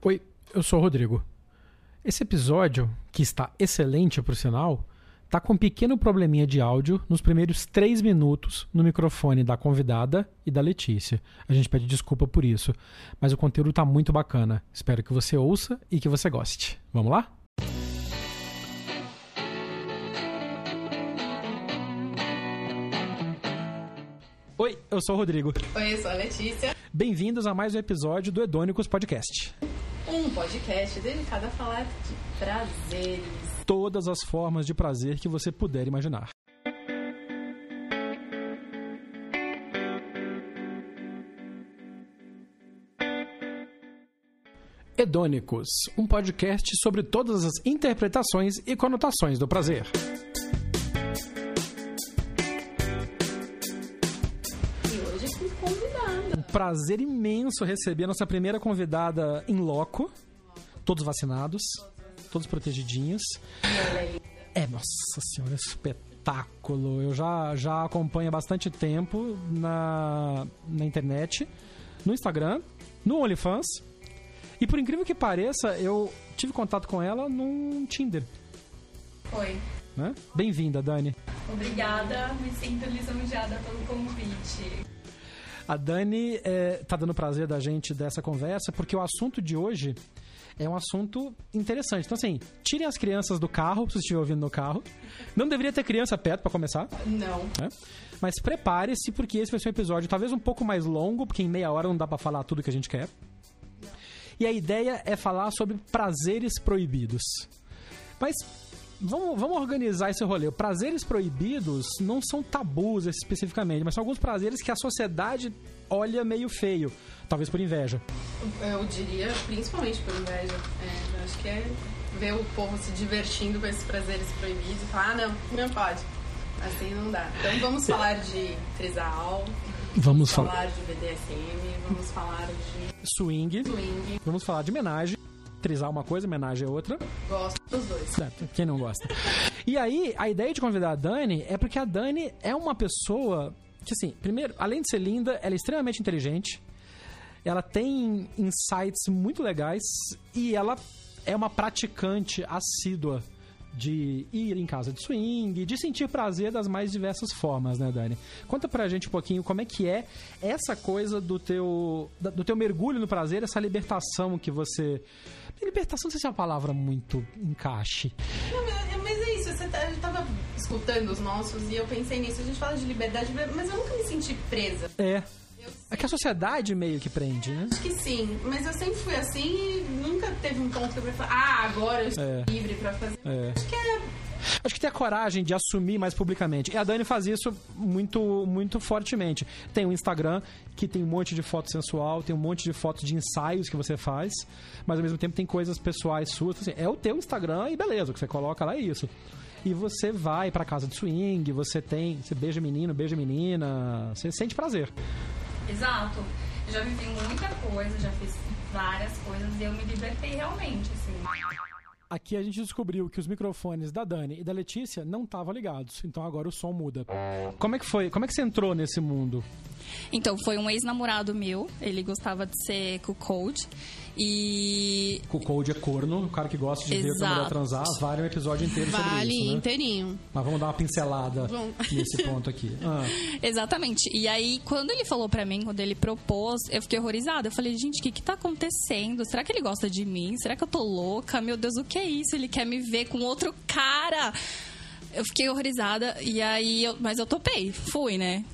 Oi, eu sou o Rodrigo. Esse episódio, que está excelente por sinal, tá com um pequeno probleminha de áudio nos primeiros três minutos no microfone da convidada e da Letícia. A gente pede desculpa por isso, mas o conteúdo tá muito bacana. Espero que você ouça e que você goste. Vamos lá? Oi, eu sou o Rodrigo. Oi, eu sou a Letícia. Bem-vindos a mais um episódio do Edônicos Podcast. Um podcast dedicado a falar de prazeres. Todas as formas de prazer que você puder imaginar. Edônicos, um podcast sobre todas as interpretações e conotações do prazer. Prazer imenso receber a nossa primeira convidada em loco. Todos vacinados, todos protegidinhos. É. É, nossa senhora, espetáculo. Eu já, já acompanho há bastante tempo na, na internet, no Instagram, no OnlyFans. E por incrível que pareça, eu tive contato com ela num Tinder, Oi. né? Bem-vinda, Dani. Obrigada, me sinto lisonjeada pelo convite. A Dani é, tá dando prazer da gente dessa conversa, porque o assunto de hoje é um assunto interessante. Então, assim, tirem as crianças do carro, se você estiver ouvindo no carro. Não deveria ter criança perto para começar. Não. né? Mas prepare-se, porque esse vai ser um episódio talvez um pouco mais longo, porque em meia hora não dá pra falar tudo que a gente quer. E a ideia é falar sobre prazeres proibidos. Mas vamos, vamos organizar esse rolê. Prazeres proibidos não são tabus especificamente, mas são alguns prazeres que a sociedade olha meio feio. Talvez por inveja. Eu diria principalmente por inveja. É, eu acho que é ver o povo se divertindo com esses prazeres proibidos e falar, ah, não, não pode. Assim não dá. Então vamos falar de trisal, Vamos falar falar de BDSM, vamos falar de swing, swing. vamos falar de homenagem. Trisar uma coisa, homenagem é outra. Gosto dos dois. Certo, quem não gosta? E aí, a ideia de convidar a Dani é porque a Dani é uma pessoa que, assim, primeiro, além de ser linda, ela é extremamente inteligente, ela tem insights muito legais e ela é uma praticante assídua de ir em casa de swing, de sentir prazer das mais diversas formas, né, Dani? Conta pra gente um pouquinho como é que é essa coisa do teu, do teu mergulho no prazer, essa libertação que você... Libertação não sei se é uma palavra muito encaixe. Não, mas, mas é isso, você tá, eu tava escutando os nossos e eu pensei nisso. A gente fala de liberdade, mas eu nunca me senti presa. É. É que a sociedade meio que prende, né? acho que sim, mas eu sempre fui assim e nunca teve um ponto que eu falei, ah, agora eu estou É. livre pra fazer. É. Acho que é. Acho que ter a coragem de assumir mais publicamente. E a Dani faz isso muito, muito fortemente. Tem o Instagram, que tem um monte de foto sensual, tem um monte de fotos de ensaios que você faz, mas ao mesmo tempo tem coisas pessoais suas. Assim, é o teu Instagram e beleza, o que você coloca lá é isso. E você vai pra casa de swing, você tem. Você beija menino, beija menina, você sente prazer. Exato. Eu já vivi muita coisa, já fiz várias coisas e eu me libertei realmente, assim. Aqui a gente descobriu que os microfones da Dani e da Letícia não estavam ligados, então agora o som muda. Como é que foi? Como é que você entrou nesse mundo? Então, foi um ex-namorado meu, ele gostava de ser cuckold e O Cold é corno, o cara que gosta de ver outra mulher Exato. transar, vale um episódio inteiro sobre Vale isso, né? inteirinho. Mas vamos dar uma pincelada Vamos. nesse ponto aqui. Ah, Exatamente. E aí, quando ele falou pra mim, quando ele propôs, eu fiquei horrorizada. Eu falei, gente, o que que tá acontecendo? Será que ele gosta de mim? Será que eu tô louca? Meu Deus, o que é isso? Ele quer me ver com outro cara. Eu fiquei horrorizada. E aí, eu- mas eu topei. Fui, né?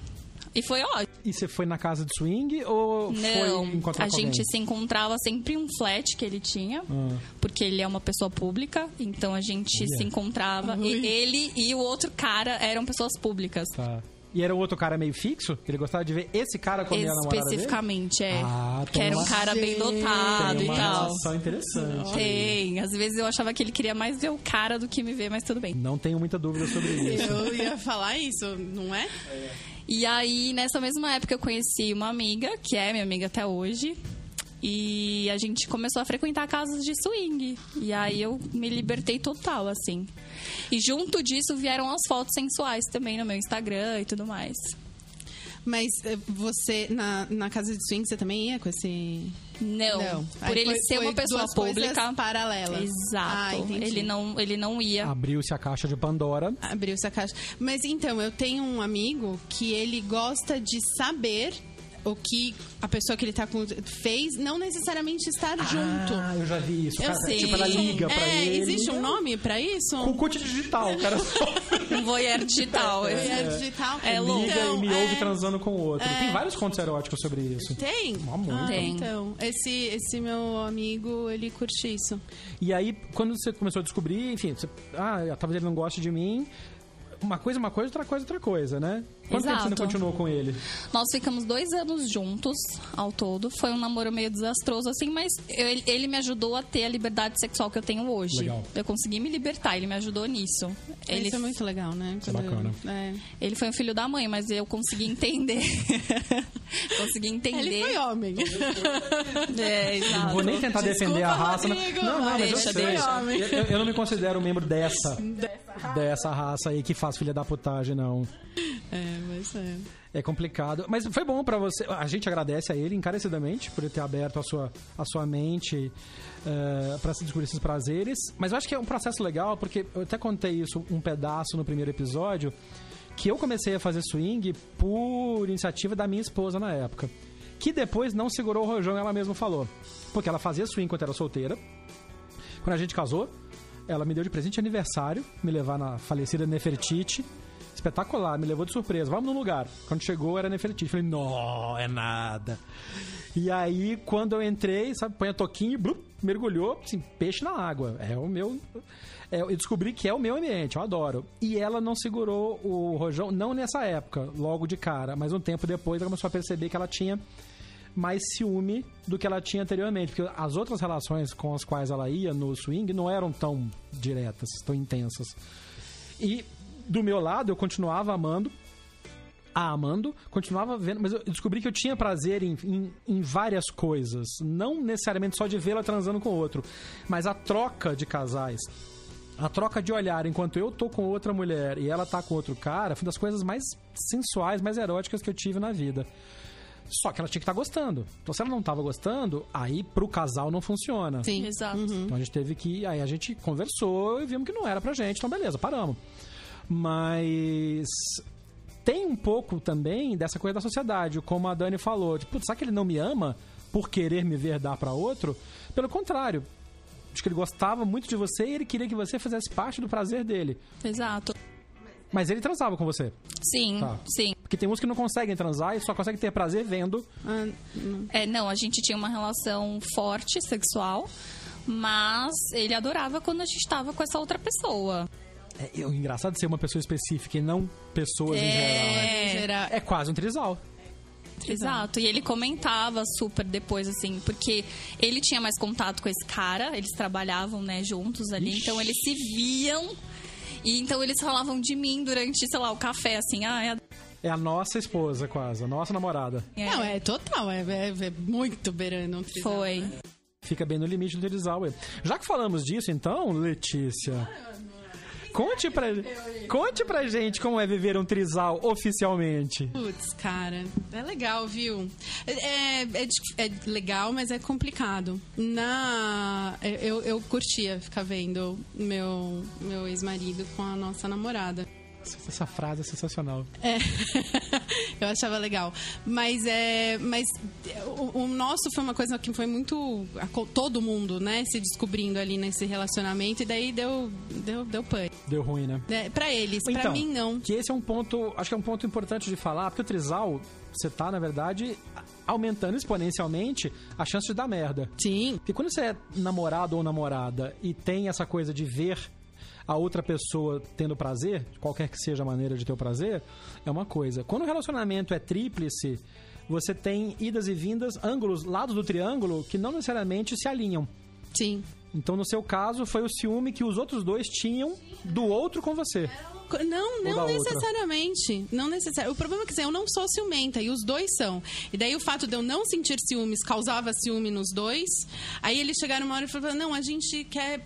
E foi ótimo. e você foi na casa de swing ou Não, foi encontrar a gente alguém? se encontrava sempre em um flat que ele tinha, Ah, porque ele é uma pessoa pública, então a gente se encontrava. Ui. E ele e o outro cara eram pessoas públicas. tá. E era o outro cara meio fixo? Ele gostava de ver esse cara comer a namorada dele? Especificamente, é. Ah, que era um cara bem dotado e tal. relação interessante. Tem. Às vezes eu achava que ele queria mais ver o cara do que me ver, mas tudo bem. Não tenho muita dúvida sobre isso. Eu ia falar isso, não é? E aí, nessa mesma época, eu conheci uma amiga, que é minha amiga até hoje. E a gente começou a frequentar casas de swing. E aí eu me libertei total, assim. E junto disso vieram as fotos sensuais também no meu Instagram e tudo mais. Mas eh, você, na, na casa de swing, você também ia com esse. Não, Não. por Aí ele foi- ser foi uma pessoa pública. paralelas. Exato. Ah, ele não, ele não ia. Abriu-se a caixa de Pandora. Abriu-se a caixa. Mas então, eu tenho um amigo que ele gosta de saber o que a pessoa que ele tá com fez, não necessariamente estar junto. Ah, eu já vi isso. Eu Cara, sei. Tipo, ela liga pra é, ele. existe um nome pra isso? Cucute digital, cara. Um voyeur digital. É digital. É louco. Liga Então, e me é, ouve transando com o outro. Tem vários contos eróticos sobre isso. Tem? Há muito. Ah, Tem. Então, esse, esse meu amigo, ele curte isso. E aí, quando você começou a descobrir, enfim, você, ah, talvez ele não goste de mim. Uma coisa, é uma coisa, outra coisa, outra coisa, né? Quanto tempo você Exato. continuou com ele? Nós ficamos dois anos juntos ao todo. Foi um namoro meio desastroso, assim, mas eu- ele, me ajudou a ter a liberdade sexual que eu tenho hoje. Legal. Eu consegui me libertar, ele me ajudou nisso. Ele, Isso é muito legal, né? é bacana. É. ele foi um filho da mãe, mas eu consegui entender. consegui entender. Ele foi homem. É, Não exato. vou nem tentar Desculpa, defender a raça. não- Rodrigo, não, não, mas eu deixa, sei. deixa. Eu, eu- eu não me considero membro dessa, dessa raça aí que faz filha da putagem, não. É, é. Complicado. Mas foi bom pra você. A gente agradece a ele encarecidamente por ele ter aberto a sua, a sua mente eh, pra se descobrir esses prazeres. Mas eu acho que é um processo legal, porque eu até contei isso um pedaço no primeiro episódio, que eu comecei a fazer swing por iniciativa da minha esposa na época. Que depois não segurou o rojão, ela mesma falou. Porque ela fazia swing enquanto era solteira. Quando a gente casou, ela me deu de presente de aniversário, me levar na falecida Nefertiti. Espetacular, me levou de surpresa. Vamos num lugar. Quando chegou, era Nefertiti. Falei, não, é nada. E aí, quando eu entrei, sabe, põe a toquinha, blup, mergulhou, assim, peixe na água. É o meu. é, eu descobri que é o meu ambiente, eu adoro. E ela não segurou o rojão, não nessa época, logo de cara, mas um tempo depois ela começou a perceber que ela tinha mais ciúme do que ela tinha anteriormente. Porque as outras relações com as quais ela ia no swing não eram tão diretas, tão intensas. E do meu lado, eu continuava amando, a amando, continuava vendo, mas eu descobri que eu tinha prazer em, em, em várias coisas. Não necessariamente só de vê-la transando com outro, mas a troca de casais. A troca de olhar enquanto eu tô com outra mulher e ela tá com outro cara foi uma das coisas mais sensuais, mais eróticas que eu tive na vida. Só que ela tinha que estar gostando. Então, se ela não tava gostando, aí pro casal não funciona. Sim. Exato. Então a gente teve que. Aí a gente conversou e vimos que não era pra gente. Então, beleza, paramos. Mas. Tem um pouco também dessa coisa da sociedade, como a Dani falou. Tipo, será que ele não me ama por querer me ver dar pra outro? Pelo contrário. Acho que ele gostava muito de você e ele queria que você fizesse parte do prazer dele. Exato. Mas ele transava com você. Sim, Tá. sim. Porque tem uns que não conseguem transar e só conseguem ter prazer vendo. Ah. É, não, a gente tinha uma relação forte sexual, mas ele adorava quando a gente tava com essa outra pessoa. É, é engraçado ser uma pessoa específica e não pessoas em geral. né? Em geral, É quase um trisal. Exato. E ele comentava super depois, assim, porque ele tinha mais contato com esse cara, eles trabalhavam, né, juntos ali, Ixi. então eles se viam. E então eles falavam de mim durante, sei lá, o café, assim, ah, é a É a nossa esposa, quase, a nossa namorada. Não, é total, é, é- é muito beirando um trisal. Foi. Fica bem no limite do trisal. é. Já que falamos disso, então, Letícia. Conte pra, conte pra gente como é viver um trisal oficialmente. Putz, cara, é legal, viu? É, é, dif- é legal, mas é complicado. Na, eu, eu curtia ficar vendo meu, meu ex-marido com a nossa namorada. Essa frase é sensacional. É. eu achava legal. Mas é. Mas o, o nosso foi uma coisa que foi muito. Todo mundo, né? Se descobrindo ali nesse relacionamento. E daí deu, deu, deu pan. Deu ruim, né? É, pra eles, pra Então, mim não. Que esse é um ponto, acho que é um ponto importante de falar, porque o trisal, você tá, na verdade, aumentando exponencialmente a chance de dar merda. Sim. Porque quando você é namorado ou namorada e tem essa coisa de ver a outra pessoa tendo prazer, qualquer que seja a maneira de ter o prazer, é uma coisa. Quando o relacionamento é tríplice, você tem idas e vindas, ângulos, lados do triângulo que não necessariamente se alinham. Sim. Então, no seu caso, foi o ciúme que os outros dois tinham do outro com você. não, não outra? necessariamente. Não necessariamente. O problema é que assim, eu não sou ciumenta e os dois são. E daí o fato de eu não sentir ciúmes causava ciúme nos dois. Aí eles chegaram uma hora e falaram: não, a gente quer.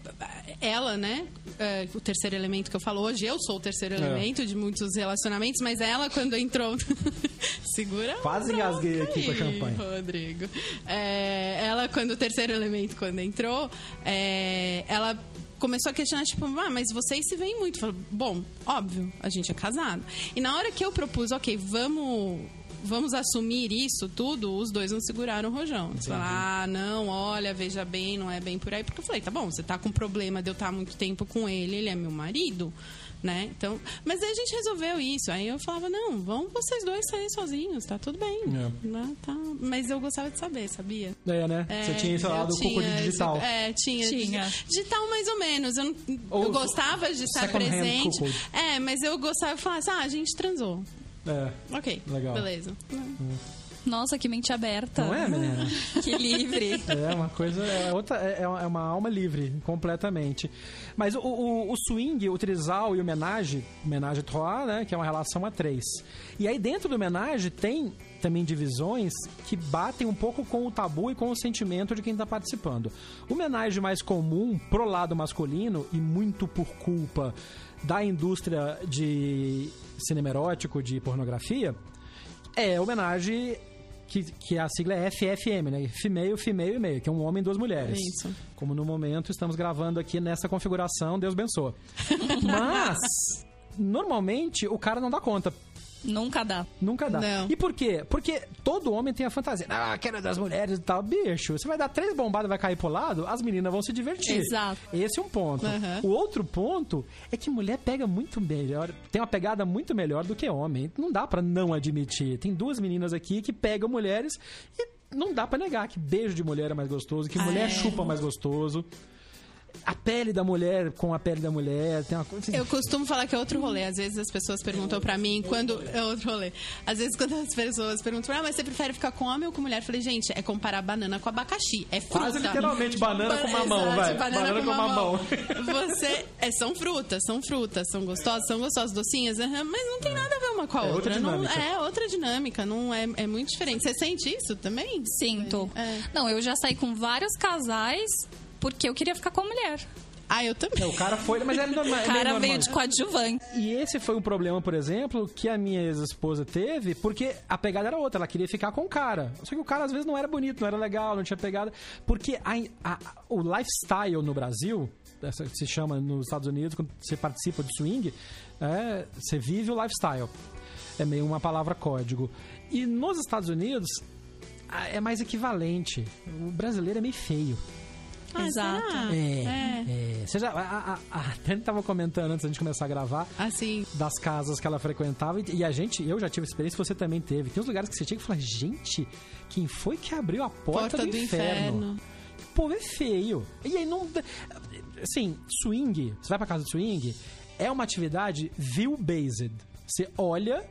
Ela, né? é, o terceiro elemento que eu falo hoje, eu sou o terceiro É. elemento de muitos relacionamentos, mas ela, quando entrou. Segura. Quase engasguei aqui com a champanhe. Rodrigo. É, ela, quando o terceiro elemento, quando entrou, é, ela começou a questionar, tipo, ah, mas vocês se veem muito. Bom, óbvio, a gente é casado. E na hora que eu propus, ok, vamos. Vamos assumir isso tudo, os dois não seguraram o rojão. Eles falaram, ah, não, olha, veja bem, não é bem por aí. Porque eu falei, tá bom, você tá com problema de eu estar muito tempo com ele, ele é meu marido, né? Então, mas aí a gente resolveu isso. Aí eu falava, não, vão vocês dois sair sozinhos, tá tudo bem. É. Né? Tá. Mas eu gostava de saber, sabia? É, né? É, Você tinha lado tinha cocô de esse- digital. é, tinha. Tinha. Digital mais ou menos. Eu, não- Ou eu gostava de estar presente. É, mas eu gostava de falar assim, ah, a gente transou. É. Ok, Legal. beleza. Nossa, que mente aberta. Não é, menina? Que livre. É uma coisa, é outra, é é uma alma livre, completamente. Mas o, o, o swing, o trisal e o menage, menage trois, né, que é uma relação a três. E aí dentro do menage tem também divisões que batem um pouco com o tabu e com o sentimento de quem está participando. O menage mais comum pro lado masculino e muito por culpa da indústria de cinema erótico, de pornografia, é homenagem que, que a sigla é FFM, né? Female, female e meio, que é um homem e duas mulheres. Isso. Como no momento estamos gravando aqui nessa configuração, Deus abençoe. Mas, normalmente, o cara não dá conta. Nunca dá. Nunca dá. Não. E por quê? Porque todo homem tem a fantasia. Ah, quero das mulheres e tal. Bicho, você vai dar três bombadas e vai cair pro lado, as meninas vão se divertir. Exato. Esse é um ponto. Aham. O outro ponto é que mulher pega muito melhor, tem uma pegada muito melhor do que homem. Não dá pra não admitir. Tem duas meninas aqui que pegam mulheres e não dá pra negar que beijo de mulher é mais gostoso, que Ah, mulher é. chupa mais gostoso. A pele da mulher com a pele da mulher tem uma coisa. assim, Eu costumo falar que é outro rolê. Às vezes as pessoas perguntam pra mim quando. É outro rolê. Às vezes quando as pessoas perguntam, ah, mas você prefere ficar com homem ou com mulher? Eu falei, gente, é comparar banana com abacaxi. É fruta. Quase literalmente banana Ba- com mamão, Exato, vai. Banana, Banana com, com mamão. mamão. Você. É, são frutas, são frutas, são gostosas, são gostosas, docinhas, aham, mas não tem nada a ver uma com a É outra outra. não, dinâmica. é outra dinâmica, não é, é muito diferente. Você sente isso também? Sinto. É. Não, eu já saí com vários casais porque eu queria ficar com a mulher. Ah, eu também. O cara foi, mas é normal. O é meio cara normal. veio de coadjuvante. E esse foi um problema, por exemplo, que a minha ex-esposa teve, porque a pegada era outra, ela queria ficar com o cara. Só que o cara às vezes não era bonito, não era legal, não tinha pegada. Porque a- a- o lifestyle no Brasil, essa que se chama nos Estados Unidos, quando você participa do swing, é, você vive o lifestyle. É meio uma palavra código. E nos Estados Unidos, é mais equivalente. O brasileiro é meio feio. Ah, Exato. será? É, É. é. Você já, a, a, a Tânia tava comentando antes da gente começar a gravar Assim. das casas que ela frequentava. E, e a gente, eu já tive experiência, você também teve. Tem uns lugares que você chega e fala, gente, quem foi que abriu a porta, Porta do, do inferno? inferno. O povo é feio. E aí não. Assim, swing, você vai pra casa de swing, é uma atividade view-based. Você olha.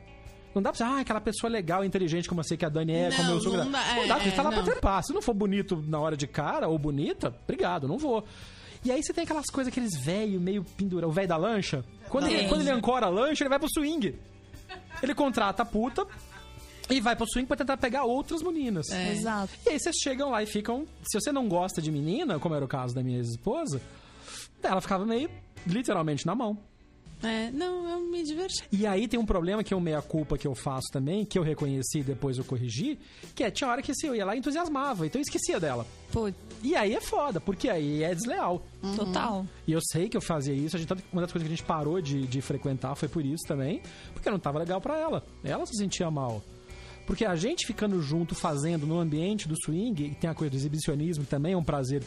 Não dá pra dizer, ah, aquela pessoa legal, inteligente como eu sei que a Dani é, Não, como eu sou. não dá, não é, dá, você tá lá é, pra não. trepar. Se não for bonito na hora de cara ou bonita, obrigado, não vou. E aí você tem aquelas coisas, aqueles velho meio pendura, o velho da lancha. Quando ele, quando ele ancora a lancha, ele vai pro swing. Ele contrata a puta e vai pro swing pra tentar pegar outras meninas. É. Exato. E aí vocês chegam lá e ficam. Se você não gosta de menina, como era o caso da minha ex-esposa, ela ficava meio literalmente na mão. É, não, eu me diverti. E aí tem um problema que é um meia-culpa que eu faço também, que eu reconheci e depois eu corrigi, que é, tinha hora que assim, eu ia lá e entusiasmava, então eu esquecia dela. Pô, E aí é foda, porque aí é desleal. total. E eu sei que eu fazia isso, a gente, uma das coisas que a gente parou de, de frequentar foi por isso também, porque não tava legal pra ela. Ela se sentia mal. Porque a gente ficando junto, fazendo no ambiente do swing, e tem a coisa do exibicionismo que também é um prazer,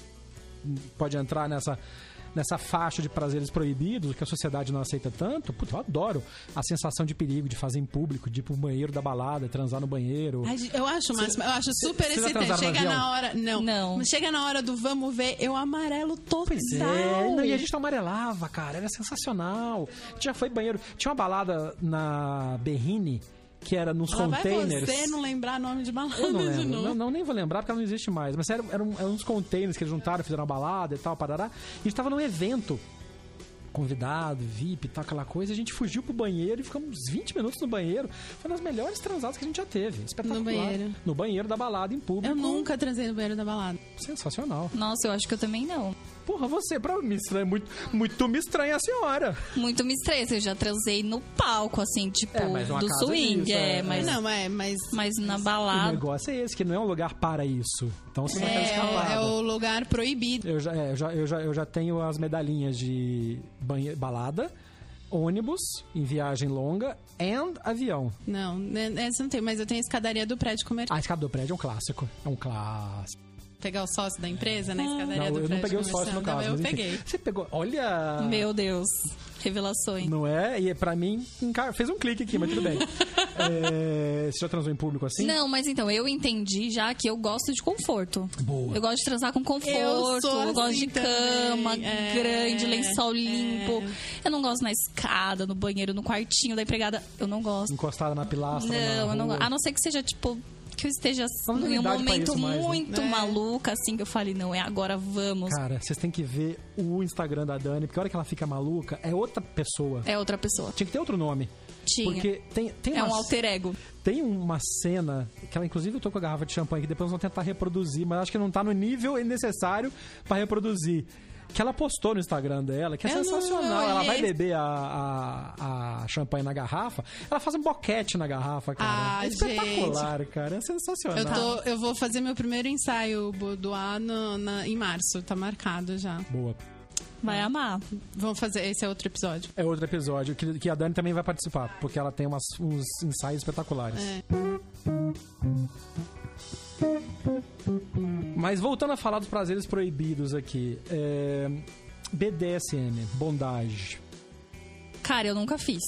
pode entrar nessa, nessa faixa de prazeres proibidos, que a sociedade não aceita tanto. Puta, eu adoro a sensação de perigo de fazer em público, de ir pro banheiro da balada, transar no banheiro. Ai, Eu acho máximo, eu acho super já excitante. Chega na hora. Não. Não. Chega na hora do vamos ver, eu amarelo total. Pois é, não, e a gente não amarelava, cara, era sensacional. Já foi banheiro. Tinha uma balada na Berrine, que era nos Lá vai containers. você não lembrar nome de balada Eu não de lembro, novo. não, não, nem vou lembrar porque ela não existe mais. Mas eram, eram, eram uns containers que eles juntaram, fizeram uma balada e tal, parará. E a gente tava num evento convidado, VIP e tal, aquela coisa. A gente fugiu pro banheiro e ficamos 20 minutos no banheiro. Foi uma das melhores transadas que a gente já teve. Espetacular. No banheiro. No banheiro da balada em público. Eu nunca transei no banheiro da balada. Sensacional. Nossa, eu acho que eu também não. Porra, você, pra me estranha, muito, muito me estranha a senhora. Muito me estressa. Eu já transei no palco, assim, tipo, É, mas uma do casa swing. disso, é, é, mas, Não, é, mas. mas na O balada. negócio é esse, que não é um lugar para isso. Então você não quer É, escapada. é o lugar proibido. Eu já, é, eu, já, eu, já, eu já tenho as medalhinhas de balada, ônibus em viagem longa and avião. Não, né, essa não tem, mas eu tenho a escadaria do prédio comercial. A escada do prédio é um clássico. É um clássico. Pegar o sócio da empresa na escadaria Não, do eu não peguei o sócio no caso, Não, eu enfim. peguei. Você pegou. Olha. Meu Deus. Revelações. Não é? E pra mim, fez um clique aqui, mas tudo bem. É, Você já transou em público assim? Não, mas então, eu entendi já que eu gosto de conforto. Boa. Eu gosto de transar com conforto, Eu eu, gosto assim de cama também, é, grande, lençol é. limpo. Eu não gosto na escada, no banheiro, no quartinho da empregada. Eu não gosto. Encostada na pilastra. Não, na eu não gosto. A não ser que seja, tipo, que eu esteja em um momento isso mais, né? muito É. maluca, assim, que eu falei, não, é agora, vamos. Cara, vocês têm que ver o Instagram da Dani, porque a hora que ela fica maluca, é outra pessoa. É outra pessoa. Tinha que ter outro nome. Tinha. Porque tem, tem, É um uma, alter ego. tem uma cena que ela, inclusive, eu tô com a garrafa de champanhe que depois nós vamos tentar reproduzir, mas acho que não tá no nível necessário pra reproduzir. Que ela postou no Instagram dela, que é não sensacional. Ela vai olhei. beber a, a, a champanhe na garrafa, ela faz um boquete na garrafa, cara. Ah, é espetacular, cara. É sensacional. Eu, tô, eu vou fazer meu primeiro ensaio boudoir no, na, em março, tá marcado já. Boa. Vai amar. Vamos fazer, esse é outro episódio. É outro episódio que, que a Dani também vai participar, porque ela tem umas, uns ensaios espetaculares. É. Mas voltando a falar dos prazeres proibidos aqui, é, BDSM, bondage, Cara, eu nunca fiz.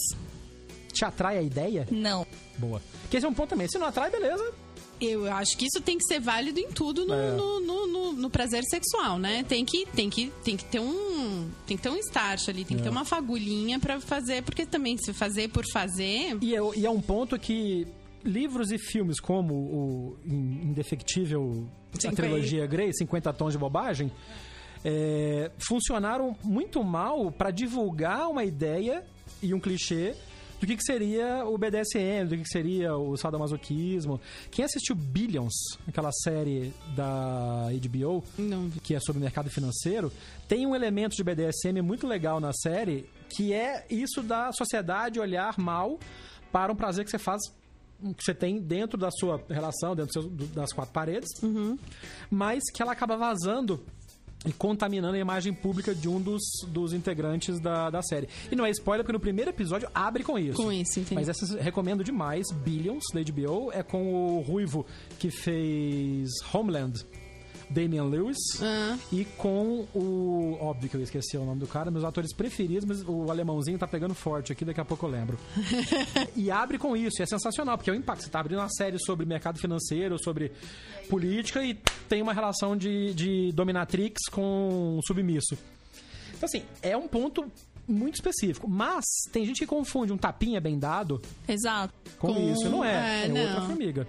te atrai a ideia? Não. Boa. Porque esse é um ponto também. Se não atrai, beleza. Eu acho que isso tem que ser válido em tudo no, É. no, no, no- no prazer sexual, né? Tem que, tem, que, tem que ter um. Tem que ter um start ali, tem que É. ter uma fagulhinha pra fazer, porque também se fazer por fazer. E é, e é um ponto que livros e filmes como o in- Indefectível, a 50. trilogia Grey, 50 Tons de Bobagem, é, funcionaram muito mal para divulgar uma ideia e um clichê do que, que seria o BDSM, do que, que seria o sadomasoquismo. Quem assistiu Billions, aquela série da HBO, Não que é sobre mercado financeiro, tem um elemento de BDSM muito legal na série, que é isso da sociedade olhar mal para um prazer que você faz que você tem dentro da sua relação, dentro do seu- do- das quatro paredes, mas que ela acaba vazando e contaminando a imagem pública de um dos, dos integrantes da, da série. E não é spoiler, porque no primeiro episódio abre com isso. Com isso, entendi. Mas essa recomendo demais. Billions, da HBO, é com o Ruivo, que fez Homeland, Damian Lewis. Ah. E com o. Óbvio que eu esqueci o nome do cara, meus atores preferidos, mas o alemãozinho tá pegando forte aqui, daqui a pouco eu lembro. e abre com isso, e é sensacional, porque é o impacto. Você tá abrindo uma série sobre mercado financeiro, sobre política, e tem uma relação de, de dominatrix com submisso. Então, assim, é um ponto muito específico. Mas tem gente que confunde um tapinha bem dado Exato. com, Com- isso. Não é. é, É, não. outra formiga.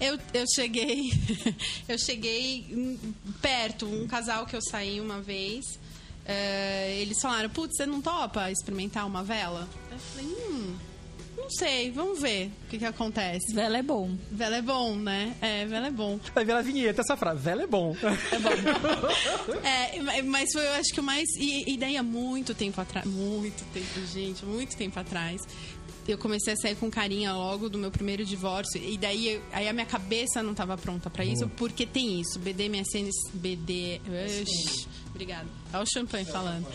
Eu, eu cheguei. eu cheguei perto, um casal que eu saí uma vez. eh, eles falaram, putz, você não topa experimentar uma vela? Eu falei, hum, não sei, vamos ver o que, que acontece. Vela é bom. Vela é bom, né? É, vela é bom. Vai ver a vinheta essa frase. Vela é bom. É, mas foi, eu acho que o mais. E, e daí há muito tempo atrás. Muito tempo, gente, muito tempo atrás. Eu comecei a sair com carinha logo do meu primeiro divórcio. E daí eu- aí a minha cabeça não estava pronta para isso, porque tem isso. BDMSN. BD. Obrigada. Olha o champanhe falando.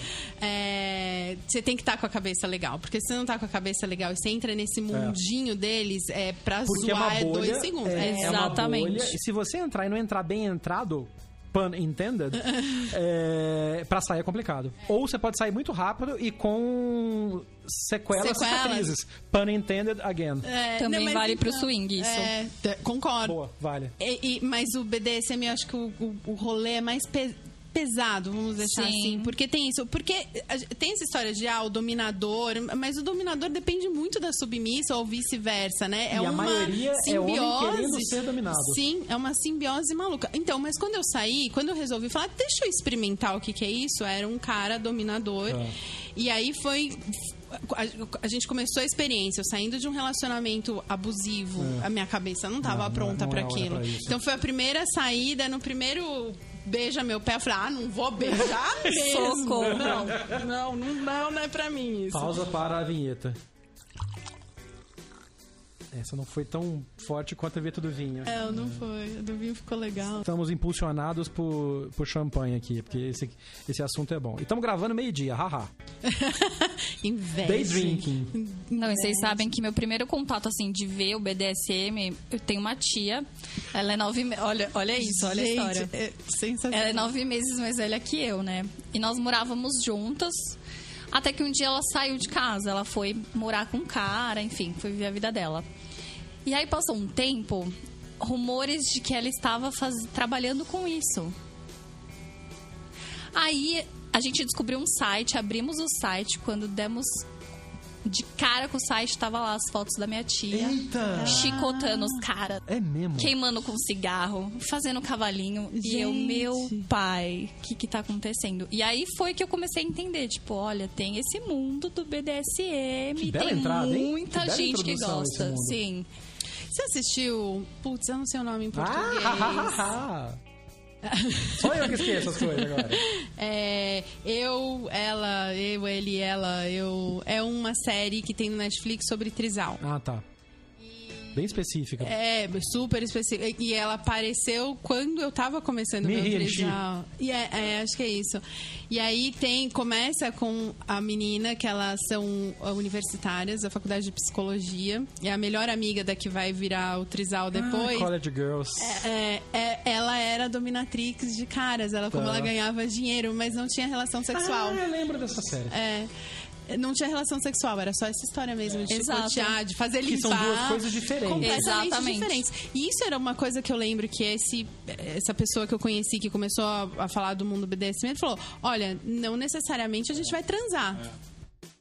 É, você tem que estar com a cabeça legal. Porque se você não tá com a cabeça legal e você entra nesse mundinho deles, é pra Porque é uma zoar é bolha. dois segundos. É, É, é uma Exatamente. bolha. E se você entrar e não entrar bem entrado, pun intended, é, pra sair é complicado. Ou você pode sair muito rápido e com sequelas, Sequelas. cicatrizes. Pun intended again. É, Também mas vale pro então- swing, isso. É, concordo. Boa, vale. E- e- mas o BDSM, eu acho que o, o, o rolê é mais. pe- pesado, vamos deixar Sim. assim. Porque tem isso. Porque a- tem essa história de, ah, o dominador, mas o dominador depende muito da submissa ou vice-versa, né? E a maioria é homem querendo ser dominado. Sim, é uma simbiose maluca. Então, mas quando eu saí, quando eu resolvi falar, deixa eu experimentar o que, que é isso, era um cara dominador. Ah. E aí foi. A, gente começou a experiência, eu saindo de um relacionamento abusivo, a minha cabeça não estava É. Pronta para é aquilo. Então foi a primeira saída, no primeiro beija meu pé, eu falei, ah, não vou beijar mesmo. Socorro. Não, não, não, não, não é pra mim isso. Pausa para a vinheta. Essa não foi tão forte quanto a vinheta do vinho. É, não foi. A do vinho ficou legal. Estamos impulsionados por, por champanhe aqui, porque esse, esse assunto é bom. E estamos gravando meio-dia, haha. Inveja. Day drinking. Não, e vocês sabem que meu primeiro contato, assim, de ver o BDSM, eu tenho uma tia, ela é nove meses. Olha, olha isso, olha a Gente, história. É sensacional. Ela é nove meses mais velha que eu, né? E nós morávamos juntas. Até que um dia ela saiu de casa, ela foi morar com um cara, enfim, foi viver a vida dela. E aí passou um tempo, rumores de que ela estava faz... trabalhando com isso. Aí a gente descobriu um site, abrimos o site, quando demos de cara com o site, tava lá as fotos da minha tia. Eita! Chicotando os caras É mesmo? queimando com cigarro, fazendo cavalinho. E eu, Gente. meu pai, o que que tá acontecendo? E aí foi que eu comecei a entender, tipo, olha, tem esse mundo do BDSM, Que tem entrada, hein? muita Que gente que gosta. Sim. Você assistiu... Putz, eu não sei o nome em português. Ah, Só eu que esqueço as coisas agora. É, eu, ela, eu, ele, ela, eu. É uma série que tem no Netflix sobre trisal. Ah, tá. Bem específica. É, super específico. E ela apareceu quando eu tava começando o meu. E é, é, acho que é isso. E aí tem, começa com a menina, que elas são universitárias da faculdade de psicologia. É a melhor amiga da que vai virar o trisal depois. Ah, College Girls. É, é, ela era dominatrix de caras, ela como Tá. ela ganhava dinheiro, mas não tinha relação sexual. Ah, eu lembro dessa série. É. Não tinha relação sexual, era só essa história mesmo de Exato. chicotear, de fazer Que limpar. são duas coisas diferentes. Completamente Exatamente. diferentes. E isso era uma coisa que eu lembro que esse, essa pessoa que eu conheci, que começou a, a falar do mundo BDSM, falou: olha, não necessariamente a gente vai transar.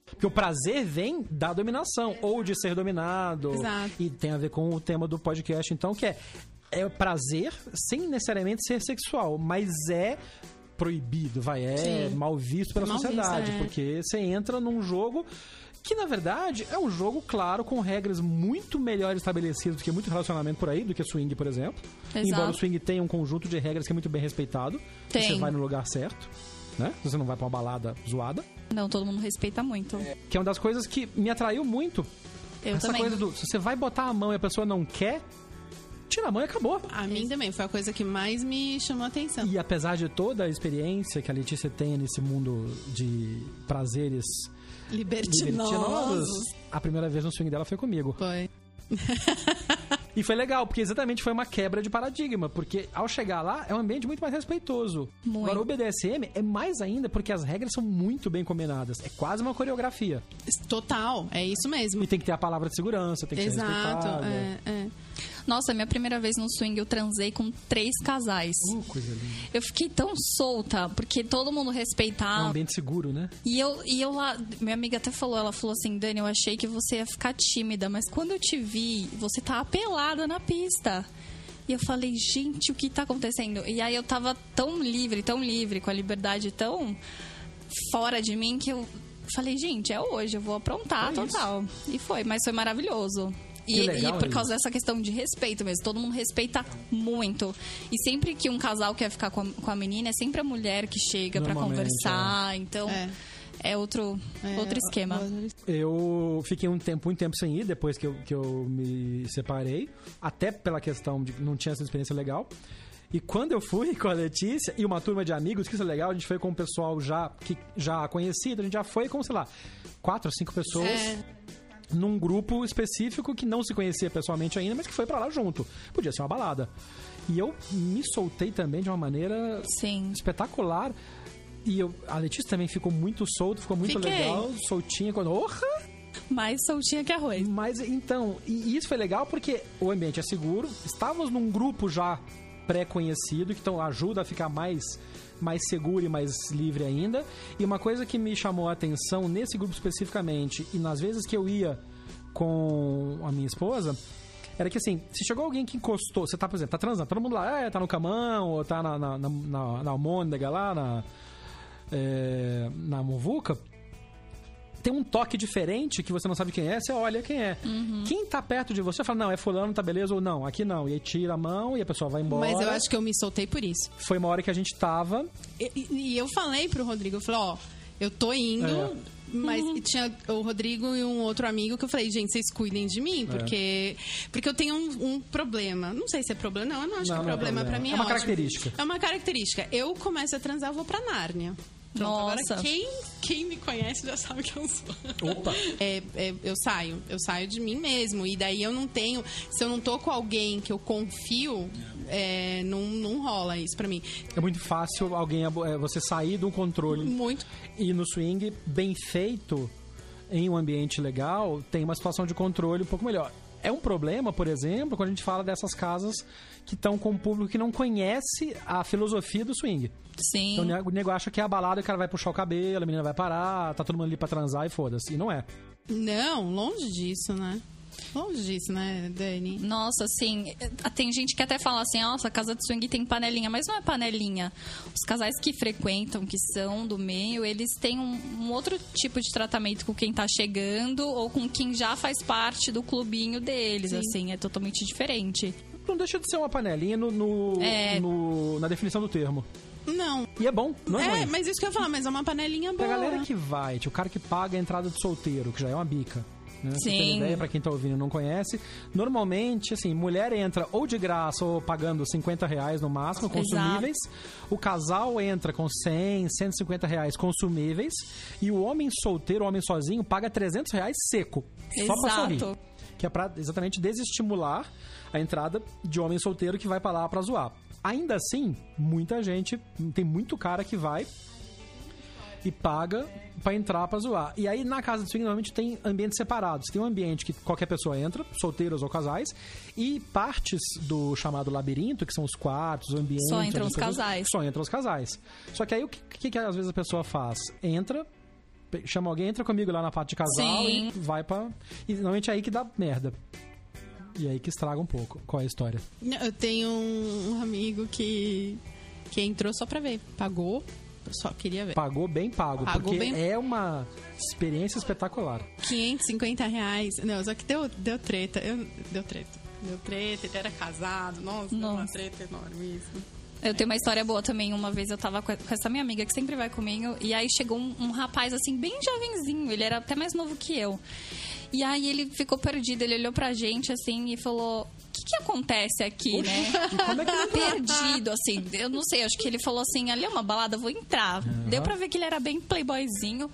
Porque o prazer vem da dominação, ou de ser dominado. Exato. E tem a ver com o tema do podcast, então, que é, é o prazer sem necessariamente ser sexual, mas é proibido, vai, é Sim. mal visto pela Mal visto, sociedade, é. porque você entra num jogo que na verdade é um jogo claro com regras muito melhor estabelecidas do que muito relacionamento por aí, do que swing, por exemplo. Exato. Embora o swing tenha um conjunto de regras que é muito bem respeitado, você vai no lugar certo, né? Você não vai pra uma balada zoada. Não, todo mundo respeita muito. Que é uma das coisas que me atraiu muito. Eu Essa também. coisa do. Se você vai botar a mão e a pessoa não quer, tira a mão e acabou. A mim também foi a coisa que mais me chamou a atenção. E apesar de toda a experiência que a Letícia tem nesse mundo de prazeres Libertinosos. libertinosos, a primeira vez no swing dela foi comigo. Foi. E foi legal, porque exatamente foi uma quebra de paradigma, porque ao chegar lá é um ambiente muito mais respeitoso. Muito. Agora, o BDSM é mais ainda porque as regras são muito bem combinadas. É quase uma coreografia. Total, é isso mesmo. E tem que ter a palavra de segurança, tem que ser Exato. respeitada. É, é. Nossa, minha primeira vez no swing eu transei com três casais. Uh, coisa linda. Eu fiquei tão solta, porque todo mundo É um respeitava. ambiente seguro, né? E eu, e eu lá, minha amiga até falou, ela falou assim, Dani, eu achei que você ia ficar tímida, mas quando eu te vi, você tava pelada na pista. E eu falei, gente, o que tá acontecendo? E aí eu tava tão livre, tão livre, com a liberdade tão fora de mim, que eu falei, gente, é hoje, eu vou aprontar É isso. total. E foi, mas foi maravilhoso. E, legal, e por causa dessa questão de respeito mesmo, todo mundo respeita muito. E sempre que um casal quer ficar com a, com a menina, é sempre a mulher que chega pra Normalmente, conversar. Então, É. é, outro, É, outro esquema. Eu fiquei um tempo, muito tempo sem ir, depois que eu, que eu me separei. Até pela questão de que não tinha essa experiência legal. E quando eu fui com a Letícia e uma turma de amigos, que isso é legal, a gente foi com o pessoal já, que, já conhecido, a gente já foi com, sei lá, quatro, cinco pessoas. É. Num grupo específico que não se conhecia pessoalmente ainda, mas que foi pra lá junto. Podia ser uma balada. E eu me soltei também de uma maneira Sim. espetacular. E eu, a Letícia também ficou muito solta, ficou muito Fiquei. legal, soltinha. Quando, Orra! Mais soltinha que arroz. Mas então, e isso foi legal porque o ambiente é seguro. Estávamos num grupo já pré-conhecido, que então ajuda a ficar mais mais seguro e mais livre ainda. E uma coisa que me chamou a atenção nesse grupo especificamente, e nas vezes que eu ia com a minha esposa, era que assim, se chegou alguém que encostou, você tá, por exemplo, tá transando, todo mundo lá, é, tá no camão, ou tá na, na, na, na, na almôndega lá, na, é, na muvuca, tem um toque diferente que você não sabe quem é, você olha quem é. Quem tá perto de você fala, não, é fulano, tá beleza, ou não, aqui não. E aí tira a mão e a pessoa vai embora. Mas eu acho que eu me soltei por isso. Foi uma hora que a gente tava. E, e- eu falei pro Rodrigo, eu falei, ó, eu tô indo, É. mas tinha o Rodrigo e um outro amigo que eu falei, gente, vocês cuidem de É. mim, porque, porque eu tenho um, um problema. Não sei se é problema, não, eu não acho Não, que é não é problema. problema. Pra mim É é, uma ótimo. característica. É uma característica. Eu começo a transar, eu vou pra Nárnia. Pronto, Nossa. agora quem, quem me conhece já sabe que eu sou. Opa! É, é, eu saio, eu saio de mim mesmo. E daí eu não tenho. Se eu não tô com alguém que eu confio, é, não, não rola isso pra mim. É muito fácil alguém é, você sair de um controle Muito. e no swing bem feito em um ambiente legal tem uma situação de controle um pouco melhor. É um problema, por exemplo, quando a gente fala dessas casas que estão com um público que não conhece a filosofia do swing. Sim. Então o nego- o nego acha que é a balada, o cara vai puxar o cabelo, a menina vai parar, tá todo mundo ali pra transar e foda-se. E não é. Não, longe disso, né? Longe disso, né, Dani? Nossa, assim, tem gente que até fala assim, nossa, a casa de swing tem panelinha, mas não é panelinha. Os casais que frequentam, que são do meio, eles têm um, um outro tipo de tratamento com quem tá chegando ou com quem já faz parte do clubinho deles, Sim. assim, é totalmente diferente. Não deixa de ser uma panelinha no, no- É. no- na definição do termo. Não. E é bom, não é, É, ruim. mas isso que eu ia falar, mas é uma panelinha Pra boa. galera que vai, tipo, o cara que paga a entrada de solteiro, que já é uma bica. Né? Sim. ideia, pra quem tá ouvindo e não conhece. Normalmente, assim, mulher entra ou de graça ou pagando 50 reais no máximo, consumíveis. O casal entra com 100, 150 consumíveis. E o homem solteiro, o homem sozinho, paga 300 reais seco. Só pra sorrir. Exato. Que é pra exatamente desestimular a entrada de homem solteiro que vai pra lá pra zoar. Ainda assim, muita gente, tem muito cara que vai e paga pra entrar pra zoar. E aí na casa de swing normalmente tem ambientes separados. Tem um ambiente que qualquer pessoa entra, solteiros ou casais, e partes do chamado labirinto, que são os quartos, o ambiente. Só entram os pessoas- casais. Só entram os casais. Só que aí o que, que, que às vezes a pessoa faz? Entra, chama alguém, entra comigo lá na parte de casal Sim. e vai pra. E normalmente é aí que dá merda. E aí que estraga um pouco. Qual é a história? Eu tenho um amigo que, que entrou só pra ver. Pagou, só queria ver. Pagou bem pago, Pagou porque bem- é uma experiência espetacular. 550 reais. Não, só que deu, deu treta. Eu, deu treta. Deu treta, ele era casado. Nossa, deu uma Nossa. treta enorme isso. Eu tenho uma história boa também. Uma vez eu tava com com essa minha amiga que sempre vai comigo. E aí chegou um, um rapaz, assim, bem jovenzinho. Ele era até mais novo que eu. E aí ele ficou perdido. Ele olhou pra gente, assim, e falou... O que, que acontece aqui, né? como é que ele Perdido, assim. Eu não sei, acho que ele falou assim... Ali é uma balada, vou entrar. Deu pra ver que ele era bem playboyzinho.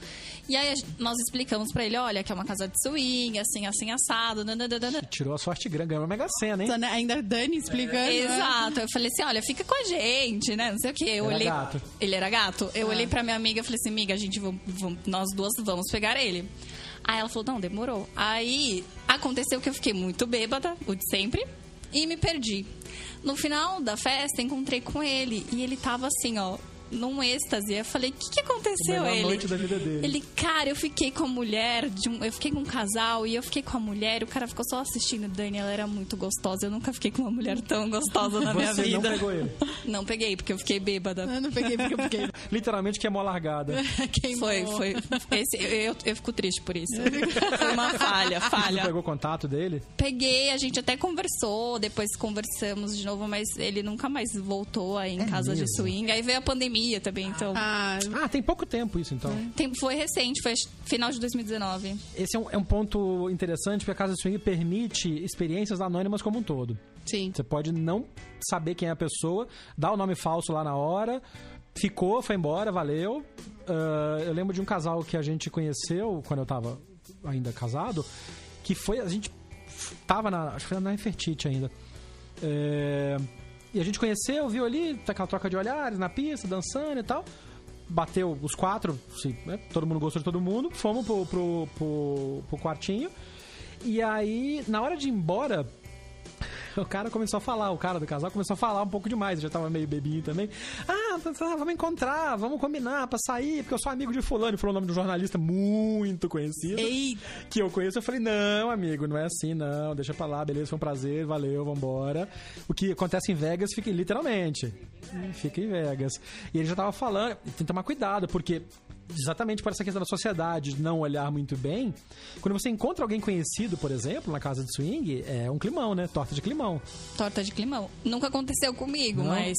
E aí nós explicamos pra ele... Olha, que é uma casa de swing, assim, assim, assado. nananana. Tirou a sorte grande, ganhou uma mega cena, hein? Né, Ainda Dani explicando. né? Exato. Eu falei assim, olha, fica com a gente, né? Não sei o quê. Eu Era olhei... gato. Ele era gato? Eu Ah. olhei pra minha amiga e falei assim, amiga, a gente vamos, vamos- nós duas vamos pegar ele. Aí ela falou, não, demorou. Aí aconteceu que eu fiquei muito bêbada, o de sempre, e me perdi. No final da festa, encontrei com ele e ele tava assim, ó, num êxtase. Eu falei, o que, que aconteceu? Ele, noite da vida dele. ele, cara, eu fiquei com a mulher, de um- eu fiquei com um casal e eu fiquei com a mulher. e O cara ficou só assistindo. Dani, ela era muito gostosa. Eu nunca fiquei com uma mulher tão gostosa na minha Você vida. não pegou ele. Não peguei, porque eu fiquei bêbada. Eu não peguei porque eu fiquei. Literalmente queimou a largada. Queimou. Foi, foi. Esse, eu, eu fico triste por isso. Foi uma falha, Você falha. pegou contato dele? Peguei, a gente até conversou, depois conversamos de novo, mas ele nunca mais voltou aí em É casa de mesmo? swing. Aí veio a pandemia também, então. Ah, Ah, tem pouco tempo isso, então. Tem- foi recente, foi final de 2019. Esse é um, é um ponto interessante, porque a Casa de Swing permite experiências anônimas como um todo. sim. Você pode não saber quem é a pessoa, dar o nome falso lá na hora, ficou, foi embora, valeu. Ah, eu lembro de um casal que a gente conheceu quando eu tava ainda casado, que foi, a gente tava na, acho que foi na Nefertiti ainda. É, e a gente conheceu, viu ali, tá aquela troca de olhares na pista, dançando e tal. Bateu os quatro, assim, né, todo mundo gostou de todo mundo, fomos pro, pro, pro, pro quartinho. E aí, na hora de ir embora, o cara começou a falar, o cara do casal começou a falar um pouco demais, eu já tava meio bebinho também. Ah, tá, tá, vamos encontrar, vamos combinar pra sair, porque eu sou amigo de fulano, e falou o nome de um jornalista muito conhecido. Eita. Que eu conheço, eu falei, não, amigo, não é assim, não, deixa pra lá, beleza, foi um prazer, valeu, vambora. O que acontece em Vegas fica literalmente. Fica em Vegas. E ele já tava falando, tem que tomar cuidado, porque exatamente por essa questão da sociedade de não olhar muito bem, quando você encontra alguém conhecido, por exemplo, na casa de swing, é um climão, né? Torta de climão. Torta de climão. Nunca aconteceu comigo, Não? mas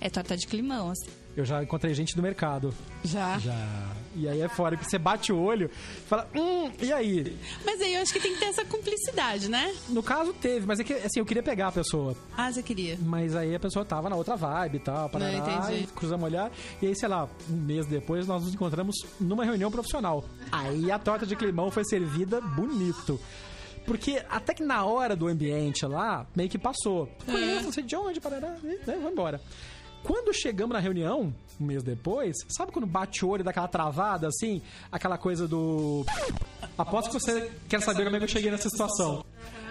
é torta de climão, assim. Eu já encontrei gente do mercado. Já. Já. E aí é fora que você bate o olho e fala, hum, e aí? Mas aí eu acho que tem que ter essa cumplicidade, né? No caso teve, mas é que assim, eu queria pegar a pessoa. Ah, você queria. Mas aí a pessoa tava na outra vibe e tal, para Não, e cruzamos o olhar. E aí, sei lá, um mês depois nós nos encontramos numa reunião profissional. Aí a torta de climão foi servida bonito. Porque até que na hora do ambiente lá, meio que passou. Conheço, não sei de onde, parará, e, né, vai embora. Quando chegamos na reunião, um mês depois, sabe quando bate o olho e dá aquela travada, assim? Aquela coisa do... Aposto que você quer saber como é que eu cheguei nessa situação.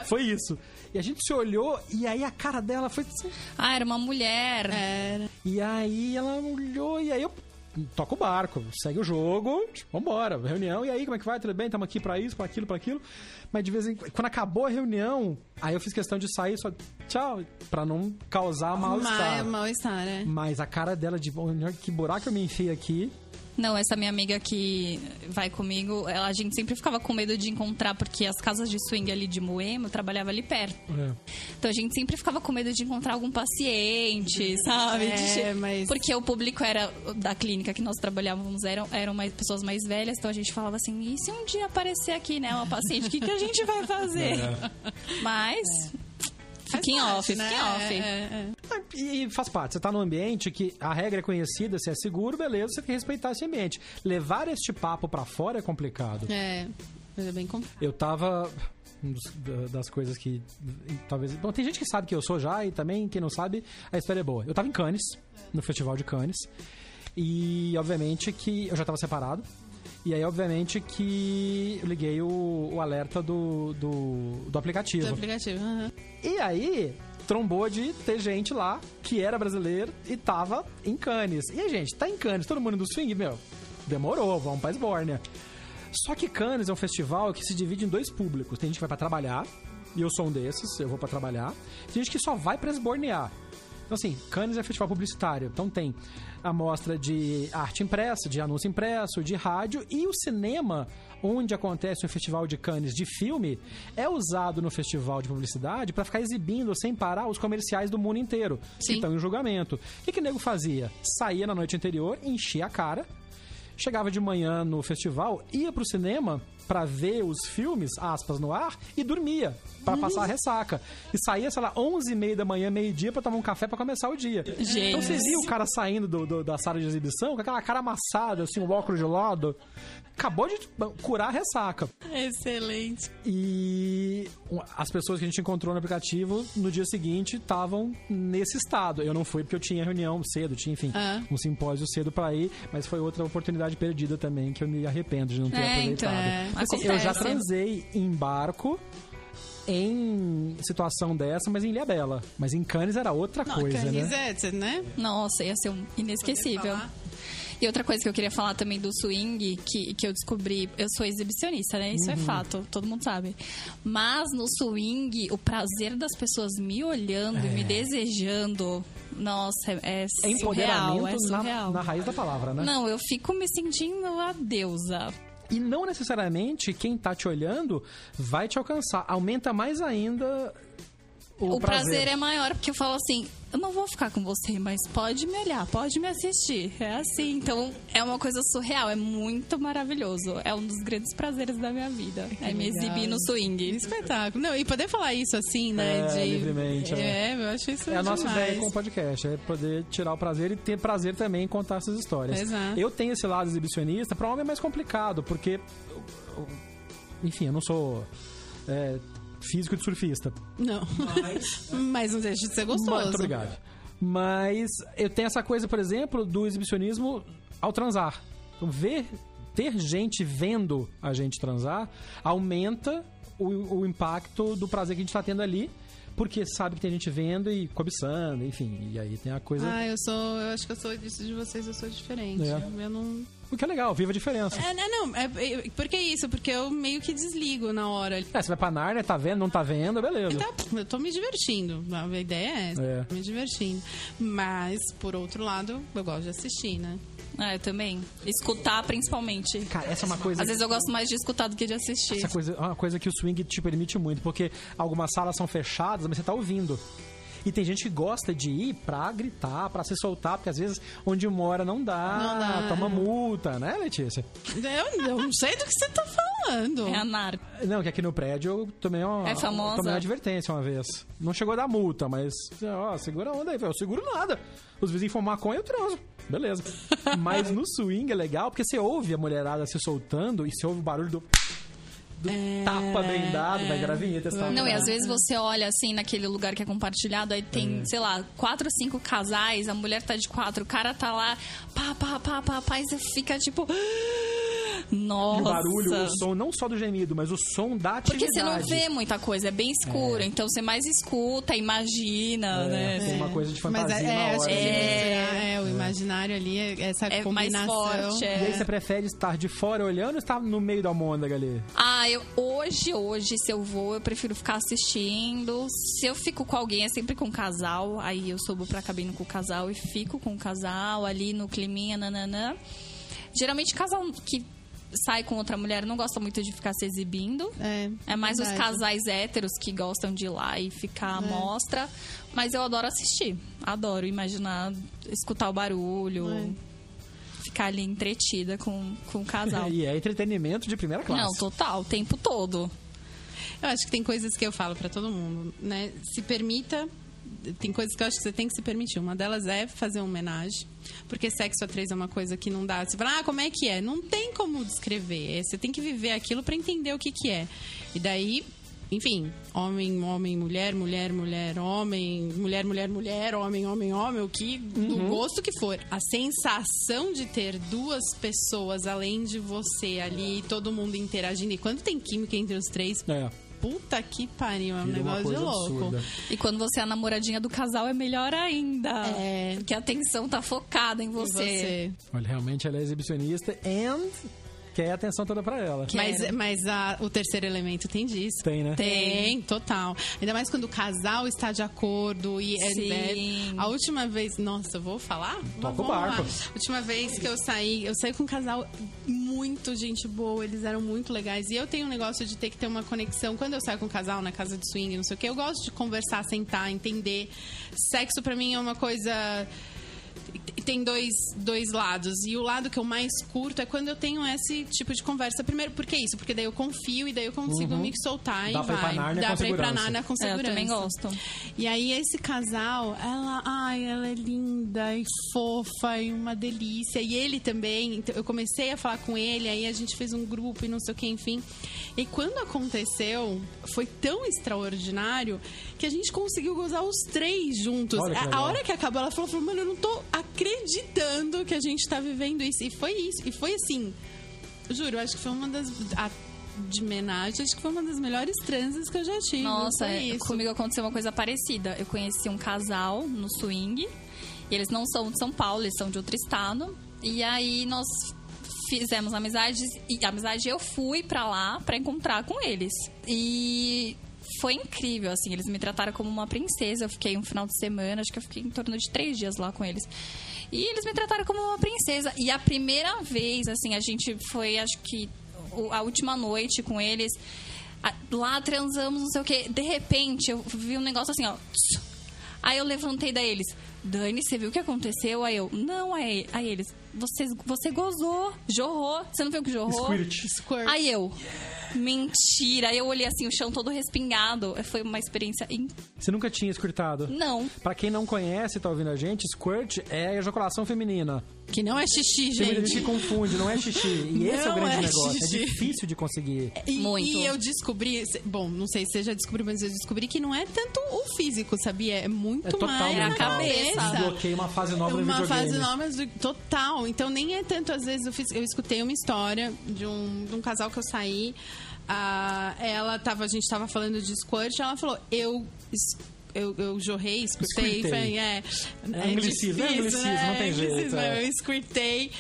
Foi isso. E a gente se olhou e aí a cara dela foi assim, Ah, era uma mulher. Era. e aí ela olhou e aí eu toco o barco, segue o jogo, tipo, vambora, reunião, e aí, como é que vai? Tudo bem? Estamos aqui pra isso, pra aquilo, pra aquilo. Mas de vez em quando, acabou a reunião, aí eu fiz questão de sair só tchau, pra não causar mal-estar. Ma- Mal-estar, né? Mas a cara dela de "Olha que buraco eu me enfiei aqui. Não, essa minha amiga que vai comigo, ela, a gente sempre ficava com medo de encontrar, porque as casas de swing ali de Moema, eu trabalhava ali perto. É. Então a gente sempre ficava com medo de encontrar algum paciente, sabe? É, De mas- Porque o público era da clínica que nós trabalhávamos eram, eram mais, pessoas mais velhas, então a gente falava assim, e se um dia aparecer aqui, né, uma paciente, o que, que a gente vai fazer? Mas. Fiquem Faz off, parte, né? fiquem off. É, é, é. Ah, E faz parte, você tá num ambiente que a regra é conhecida, se é seguro, beleza, você tem que respeitar esse ambiente. Levar este papo pra fora é complicado. É, mas é bem complicado. Eu tava. um das coisas que. Talvez. Bom, tem gente que sabe que eu sou já, e também, quem não sabe, a história é boa. Eu tava em Cannes, no Festival de Cannes. E, obviamente, que eu já tava separado. E aí, obviamente, que eu liguei o, o alerta do, do, do aplicativo. Do aplicativo. aham. E aí, trombou de ter gente lá que era brasileiro e tava em Cannes. E a gente, tá em Cannes, todo mundo do swing, meu, demorou, vamos pra Esbórnia. Só que Cannes é um festival que se divide em dois públicos. Tem gente que vai pra trabalhar, e eu sou um desses, eu vou pra trabalhar. Tem gente que só vai pra esbornear. Então, assim, Cannes é festival publicitário. Então tem a mostra de arte impressa, de anúncio impresso, de rádio e o cinema, onde acontece o festival de Cannes de filme, é usado no festival de publicidade para ficar exibindo sem parar os comerciais do mundo inteiro que Sim. estão em julgamento. O que, que o nego fazia? Saía na noite anterior, enchia a cara, chegava de manhã no festival, ia pro cinema pra ver os filmes, aspas, no ar, e dormia pra passar a ressaca. E saía, sei lá, 11 e meia da manhã, meio-dia, pra tomar um café pra começar o dia. Gente. Então você viu o cara saindo do- do- da sala de exibição com aquela cara amassada, assim, o óculos de lado. Acabou de curar a ressaca. Excelente. E as pessoas que a gente encontrou no aplicativo no dia seguinte estavam nesse estado. Eu não fui porque eu tinha reunião cedo, tinha, enfim, Ah. um simpósio cedo pra ir, mas foi outra oportunidade perdida também que eu me arrependo de não ter É, aproveitado. então, é. Assim, eu já transei em barco em situação dessa, mas em Ilhabela. Mas em Cannes era outra Não, coisa, Cannes né? é, né? Nossa, ia ser um inesquecível. E outra coisa que eu queria falar também do swing, que, que eu descobri, eu sou exibicionista, né? Isso é fato, todo mundo sabe. Mas no swing, o prazer das pessoas me olhando e me desejando, nossa, é, É surreal, empoderamento é na, surreal. na raiz da palavra, né? Não, eu fico me sentindo a deusa. E não necessariamente quem tá te olhando vai te alcançar. Aumenta mais ainda o, O, prazer. é maior, porque eu falo assim, eu não vou ficar com você, mas pode me olhar, pode me assistir. É assim, então é uma coisa surreal, é muito maravilhoso. É um dos grandes prazeres da minha vida. É me legal. exibir no swing. Espetáculo. Não, e poder falar isso assim, né? É, de... livremente, é. É, eu acho isso É a nossa demais. ideia com o podcast, é poder tirar o prazer e ter prazer também em contar essas histórias. Exato. Eu tenho esse lado exibicionista, para homem é mais complicado, porque. Enfim, eu não sou é, físico de surfista. Não. Mas não deixa de ser gostoso. Muito obrigado. Mas eu tenho essa coisa, por exemplo, do exibicionismo ao transar. Então, ver, ter gente vendo a gente transar aumenta o, o impacto do prazer que a gente está tendo ali. porque sabe que tem gente vendo e cobiçando, enfim. E aí tem a coisa. Ah, eu sou. Eu acho que eu sou disso de vocês, eu sou diferente. É. Eu não. O que é legal, viva a diferença. É, não, não. É, é, por que isso? Porque eu meio que desligo na hora. É, você vai pra Narnia, tá vendo, não tá vendo, beleza. Então, eu tô me divertindo. A ideia é essa. É. Me divertindo. Mas, por outro lado, eu gosto de assistir, né? Ah, eu também. Escutar, principalmente. Cara, essa é uma coisa. Às vezes eu gosto mais de escutar do que de assistir. Essa coisa é uma coisa que o swing te permite muito, porque algumas salas são fechadas, mas você tá ouvindo. E tem gente que gosta de ir pra gritar, pra se soltar, porque às vezes onde mora não dá, Não dá. toma multa, né, Letícia? Eu, eu não sei do que você tá falando. É a NAR. Não, que aqui no prédio eu tomei uma, É famosa? tomei uma advertência uma vez. Não chegou a dar multa, mas, ó, segura a onda aí. Eu seguro nada. Os vizinhos fumam maconha, eu transo. Beleza. mas no swing é legal, porque você ouve a mulherada se soltando e você ouve o barulho do... do tapa bem dado, vai virar vinheta esse tapa. Não, e às vezes você olha assim naquele lugar que é compartilhado, aí tem, É. sei lá, quatro, cinco casais, a mulher tá de quatro, o cara tá lá, pá, pá, pá, pá, pá, e você fica tipo. Nossa. E o barulho, o som, não só do gemido, mas o som da atividade. Porque você não vê muita coisa, é bem escuro, então você mais escuta, imagina, É, né? tem uma coisa de Mas fantasia é, na é, hora. É. é, o imaginário ali, é essa É mais combinação. forte, é. E aí você prefere estar de fora olhando ou estar no meio da môndega ali? Ah, eu, hoje, hoje, se eu vou, eu prefiro ficar assistindo. Se eu fico com alguém, é sempre com o casal. Aí eu subo pra cabine com o casal e fico com o casal ali no climinha, nananã. Geralmente, casal que sai com outra mulher não gosta muito de ficar se exibindo. É, É mais os verdade. casais héteros que gostam de ir lá e ficar à mostra. Mas eu adoro assistir. Adoro imaginar, escutar o barulho. É. Ficar ali entretida com, com o casal. E é entretenimento de primeira classe. Não, total, o tempo todo. Eu acho que tem coisas que eu falo pra todo mundo, né? Se permita. Tem coisas que eu acho que você tem que se permitir. Uma delas é fazer uma homenagem. Porque sexo a três é uma coisa que não dá. Você fala, ah, como é que é? Não tem como descrever. Você tem que viver aquilo pra entender o que, que é. E daí, enfim, homem, homem, mulher, mulher, mulher, homem, mulher, mulher, mulher, homem, homem, homem, o que, do gosto que for. A sensação de ter duas pessoas além de você ali, todo mundo interagindo. E quando tem química entre os três, É, Puta que pariu, é um vira negócio de louco. absurda. E quando você é a namoradinha do casal, é melhor ainda. É. Porque a atenção tá focada em você. você. Olha, realmente ela é exibicionista and quer a atenção toda pra ela. Quero. Mas, mas a- o terceiro elemento tem disso. Tem, né? Tem, total. Ainda mais quando o casal está de acordo e é- Sim. é- a última vez, nossa, eu vou falar? Toca o barco. A última vez que eu saí, eu saí com um casal muito gente boa, eles eram muito legais. E eu tenho um negócio de ter que ter uma conexão. Quando eu saio com um casal na casa de swing, não sei o que, eu gosto de conversar, sentar, entender. Sexo pra mim é uma coisa tem dois, dois lados. E o lado que eu mais curto é quando eu tenho esse tipo de conversa. Primeiro, por que isso? Porque daí eu confio e daí eu consigo me soltar Dá e pra ir pra vai. Nárnia Dá com pra ir pra segurança. Nárnia com É, eu segurança. também gosto. E aí esse casal, ela, ai, ela é linda e fofa e uma delícia. E ele também, então, eu comecei a falar com ele, aí a gente fez um grupo e não sei o que, enfim. E quando aconteceu, foi tão extraordinário que a gente conseguiu gozar os três juntos. A- hora que acabou, ela falou, falou, mano, eu não tô acreditando que a gente tá vivendo isso. E foi isso. E foi assim, juro, acho que foi uma das... a- de homenagem, acho que foi uma das melhores transes que eu já tive. Nossa, é, comigo aconteceu uma coisa parecida. Eu conheci um casal no swing. E eles não são de São Paulo, eles são de outro estado. E aí nós fizemos amizades e amizade eu fui pra lá pra encontrar com eles. E foi incrível, assim, eles me trataram como uma princesa. Eu fiquei um final de semana, acho que eu fiquei em torno de três dias lá com eles. E eles me trataram como uma princesa. E a primeira vez, assim, a gente foi, acho que a última noite com eles. Lá transamos, não sei o quê. De repente, eu vi um negócio assim, ó. Aí eu levantei da eles. Dani, você viu o que aconteceu? Aí eu, não, aí, aí eles, você, você gozou, jorrou. Você não viu que jorrou? Squirt. Squirt. Aí eu, mentira. Aí eu olhei assim, o chão todo respingado. Foi uma experiência. In... Você nunca tinha squirtado? Não. Pra quem não conhece e tá ouvindo a gente, squirt é ejaculação feminina. Que não é xixi, Tem muita gente gente. que confunde, não é xixi. E esse é o Não grande é negócio. xixi. É difícil de conseguir. E, Muito. e eu descobri, bom, não sei se você já descobriu, mas eu descobri que não é tanto o físico, sabia? É muito É mais a mental. Cabeça. Desbloqueei uma fase nova no uma videogame. fase nova do- total. Então nem é tanto, às vezes, eu, fiz, eu escutei uma história de um, de um casal que eu saí. ah, ela tava, a gente tava falando de squirt, ela falou, eu eu, eu jorrei, escutei, Squirtei. foi, é, É anglicismo, é difícil, anglicismo, né? não tem É jeito, é. Eu squirtei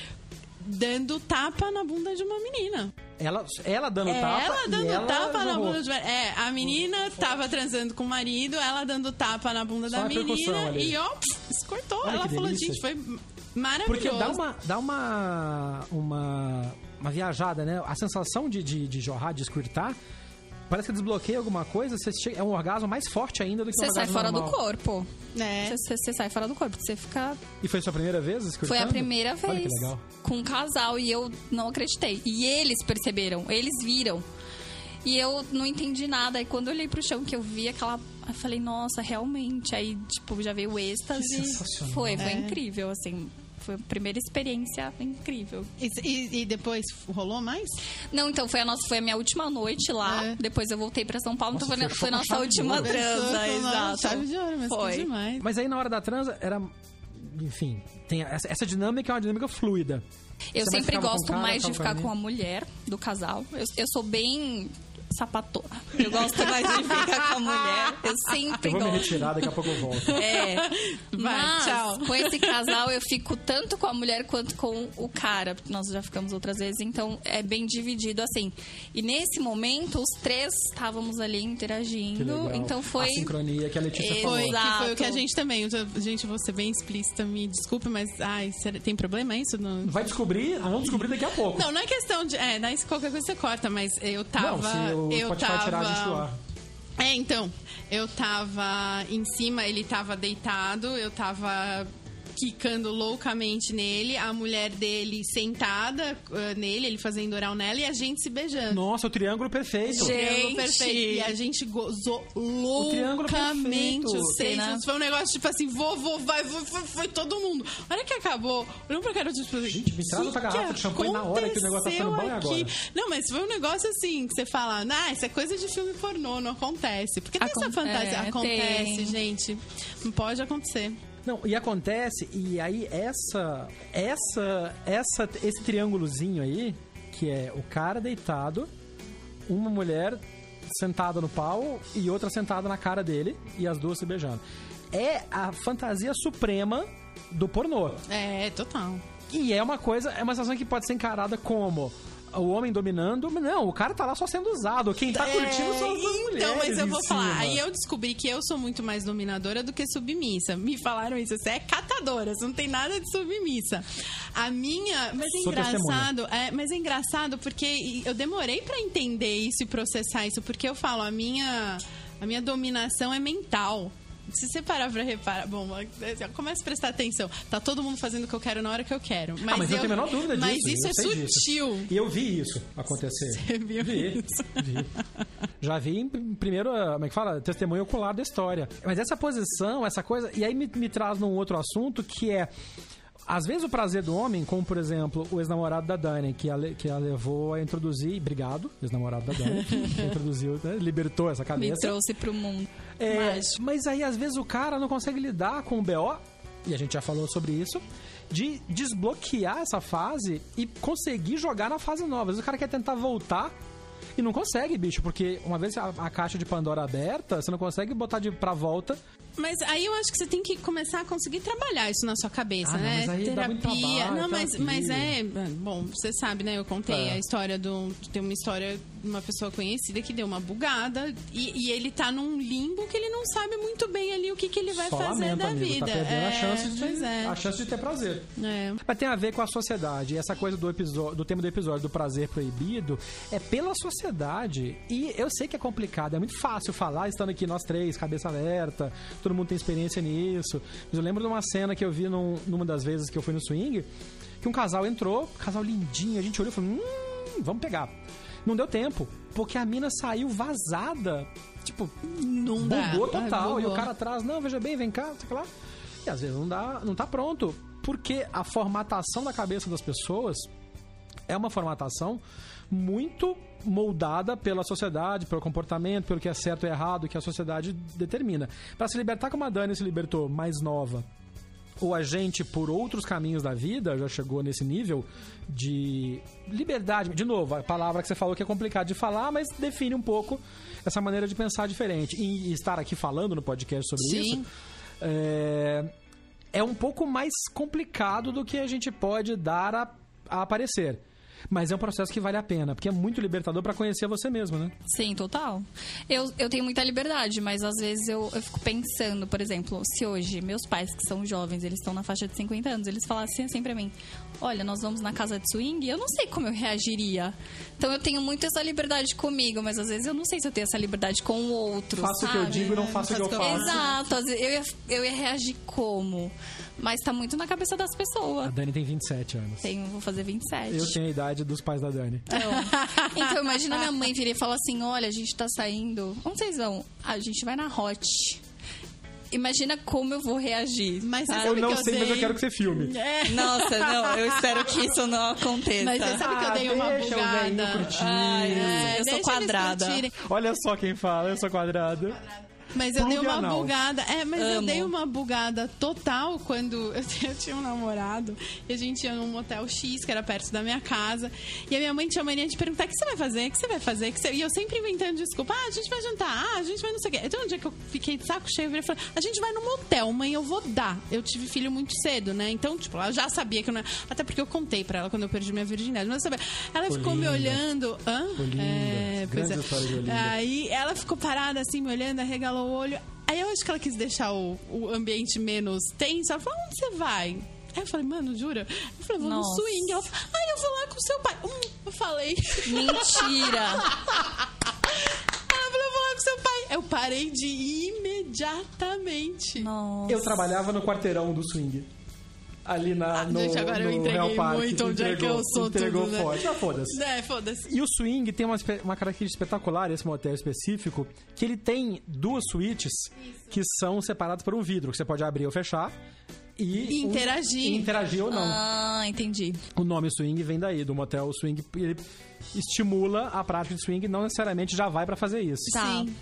dando tapa na bunda de uma menina. Ela, ela dando É, tapa. ela dando ela tapa na bunda de É, a menina tava transando com o marido, ela dando tapa na bunda Só da menina e ó, pff, cortou. Olha ela falou, delícia. gente, foi maravilhoso. Porque dá uma, dá uma, uma, uma viajada, né? A sensação de, de, de jorrar, de squirtar, parece que desbloqueia alguma coisa, você chega, é um orgasmo mais forte ainda do que Você um sai orgasmo fora do corpo. É. Você, você- sai fora do corpo. Você fica. E foi sua primeira vez squirtando? Foi a primeira Olha vez. que legal. Com um casal e eu não acreditei. E eles perceberam, eles viram. E eu não entendi nada. Aí quando eu olhei pro chão que eu vi aquela. Eu falei, nossa, realmente. Aí, tipo, já veio o êxtase. Que sensacional. Foi, foi É. incrível, assim. Foi a primeira experiência incrível. E, e- e depois rolou mais? Não, então foi a nossa, foi a minha última noite lá. É. Depois eu voltei pra São Paulo, Nossa, então foi, foi nossa última transa, exato. Chave de ouro, mas foi. demais. Mas aí na hora da transa era. Enfim, tem essa, essa dinâmica é uma dinâmica fluida. Eu Você sempre gosto cara, mais de ficar com a com a mulher do casal. Eu, eu sou bem sapatona. Eu gosto mais de ficar com a mulher. Eu sempre Eu vou me gosto. retirar, daqui a pouco eu volto. É. Mas, tchau. com esse casal, eu fico tanto com a mulher quanto com o cara. Nós já ficamos outras vezes, então é bem dividido assim. E nesse momento, os três estávamos ali Que interagindo. legal. Então foi. A sincronia que a Letícia Foi. falou. Foi, que Exato. foi o que a gente também. eu- Gente, vou ser bem explícita, me desculpe, mas ai, tem problema isso? Não, Vai descobrir, vamos descobrir daqui a pouco. não, não é questão de. É, daí se qualquer coisa você corta, mas eu tava. Não, se o eu Spotify tava. tirar a gente do ar. É, então, eu tava em cima, ele tava deitado, eu tava quicando loucamente nele, a mulher dele sentada eh, nele, ele fazendo oral nela e a gente se beijando. Nossa, o triângulo perfeito. Gente. Triângulo perfeito. E a gente gozou triângulo loucamente perfeito. os seis. Né? Foi um negócio tipo assim, vou, vou, vai, foi, foi, foi todo mundo. A hora que acabou, olhou pra cara tipo assim, Gente, me traz outra "Que garrafa de champanhe na hora que o negócio tá ficando bom, agora?" aqui?" Não, mas foi um negócio assim, que você fala, ah, isso é coisa de filme pornô, não acontece. Porque tem essa Acon- fantasia. é, acontece, tem. gente. Não pode acontecer. Não, e acontece, e aí essa, essa, essa, esse triângulozinho aí, que é o cara deitado, uma mulher sentada no pau e outra sentada na cara dele, e as duas se beijando. É a fantasia suprema do pornô. É, total. E é uma coisa, é uma situação que pode ser encarada como o homem dominando, não, o cara tá lá só sendo usado. Quem tá curtindo são as duas mulheres. Então, mas eu vou falar. Aí eu descobri que eu sou muito mais dominadora do que submissa. Me falaram isso. Você é catadora, você não tem nada de submissa. A minha. Mas é Sou engraçado. É, mas é engraçado porque eu demorei pra entender isso e processar isso. Porque eu falo, a minha, a minha dominação é mental. Se você parar pra reparar, bom, começa a prestar atenção. Tá todo mundo fazendo o que eu quero na hora que eu quero. Mas, Ah, mas eu, tenho a menor dúvida Mas disso. isso eu é sei disso. sutil. E eu vi isso acontecer. Você viu vi, isso? vi. Já vi primeiro, ah, como é que fala? Testemunho ocular da história. Mas essa posição, essa coisa. E aí me, me traz num outro assunto que é. Às vezes o prazer do homem, como por exemplo o ex-namorado da Dani, que a, que a levou a introduzir. Obrigado, ex-namorado da Dani, que introduziu, né, libertou essa Me cabeça. trouxe pro mundo. É, mas aí, às vezes, o cara não consegue lidar com o BO, e a gente já falou sobre isso, de desbloquear essa fase e conseguir jogar na fase nova. Às vezes o cara quer tentar voltar e não consegue, bicho, porque uma vez a, a caixa de Pandora aberta, você não consegue botar de pra volta. Mas aí eu acho que você tem que começar a conseguir trabalhar isso na sua cabeça, Ah, não, né? mas aí dá muito trabalho, não, mas, terapia. mas é. Bom, você sabe, né? Eu contei É. a história do. Tem uma história de uma pessoa conhecida que deu uma bugada e, e ele tá num limbo que ele não sabe muito bem ali o que, que ele vai Só fazer lamento, da amigo, vida. tá perdendo é, a, chance de, é. a chance de ter prazer. é. Mas tem a ver com a sociedade. Essa coisa do episódio, do tema do episódio do prazer proibido é pela sociedade. E eu sei que é complicado, é muito fácil falar, estando aqui nós três, cabeça aberta, todo mundo tem experiência nisso. Mas eu lembro de uma cena que eu vi num- numa das vezes que eu fui no swing, que um casal entrou, casal lindinho, a gente olhou e falou: hum, vamos pegar. Não deu tempo, porque a mina saiu vazada. Tipo, Não dá. bugou Ah, total. E o bugou. cara atrás, não, veja bem, vem cá, sei lá. E às vezes não dá, não tá pronto. Porque a formatação da cabeça das pessoas é uma formatação muito moldada pela sociedade, pelo comportamento, pelo que é certo e errado, que a sociedade determina. Para se libertar como a Dani se libertou mais nova ou a gente, por outros caminhos da vida, já chegou nesse nível de liberdade. De novo, a palavra que você falou que é complicado de falar, mas define um pouco essa maneira de pensar diferente. E, estar aqui falando no podcast sobre Sim. isso é, é um pouco mais complicado do que a gente pode dar a, a aparecer. Mas é um processo que vale a pena, porque é muito libertador pra conhecer você mesmo, né? Sim, total. Eu, eu tenho muita liberdade, mas às vezes eu, eu fico pensando, por exemplo, se hoje meus pais, que são jovens, eles estão na faixa de 50 anos, eles falassem assim pra mim: Olha, nós vamos na casa de swing, eu não sei como eu reagiria. Então eu tenho muito essa liberdade comigo, mas às vezes eu não sei se eu tenho essa liberdade com o outro. Faço o que eu digo e não faço o que eu faço. Exato, eu ia, eu ia reagir como? Mas tá muito na cabeça das A pessoas. Dani tem 27 anos. Tenho, vou fazer 27. Eu tenho a idade dos pais da Dani. Então, então imagina minha mãe vir e falar assim: olha, a gente tá saindo. Onde vocês vão? A gente vai na Hot. Imagina como eu vou reagir. Mas você sabe? Eu não que eu sei, mas eu dei- quero que você filme. É. Nossa, não, eu espero que isso não aconteça. Mas você sabe que eu dei uma Ah, deixa bugada. Ai, É, eu sou quadrada. Olha só quem fala, eu sou quadrado. Mas eu dei uma anal. bugada. É, mas eu Amo. dei uma bugada total quando eu tinha, eu tinha um namorado e a gente ia num motel X, que era perto da minha casa. E a minha mãe tinha mania de perguntar: o que você vai fazer? O que você vai fazer? Você-" E eu sempre inventando desculpa: ah, a gente vai jantar, ah, a gente vai não sei o quê. Então um dia que eu fiquei de saco cheio, eu e falei: a gente vai no motel, mãe, eu vou dar. Eu tive filho muito cedo, né? Então, tipo, ela já sabia que eu não era. Até porque eu contei pra ela quando eu perdi minha virgindade. Mas eu sabia. Ela Olinda. ficou me olhando. Hã? Olinda. É, pois é. Aí ela ficou parada assim, me olhando, arregalou o olho. Aí eu acho que ela quis deixar o, o ambiente menos tenso. Ela falou, onde você vai? Aí eu falei, mano, jura? Eu falei, vou no Nossa. swing. Ela falou, ai, eu vou lá com seu pai. Hum, eu falei. Mentira! Ela falou, eu vou lá com seu pai. Eu parei de ir imediatamente. Nossa. Eu trabalhava no quarteirão do swing. Ali na, Ah, no, gente, agora eu no entreguei Real Park. muito onde é que Entregou- eu sou Entregou tudo, né? forte. Ah, foda-se. É, foda-se. E o swing tem uma, uma característica espetacular, esse motel específico, que ele tem duas suítes que são separadas por um vidro, que você pode abrir ou fechar. E, interagir. e interagir ou não. Ah, entendi. O nome swing vem daí, do motel swing. Ele estimula a prática de swing, não necessariamente já vai pra fazer isso. Tá. Sim.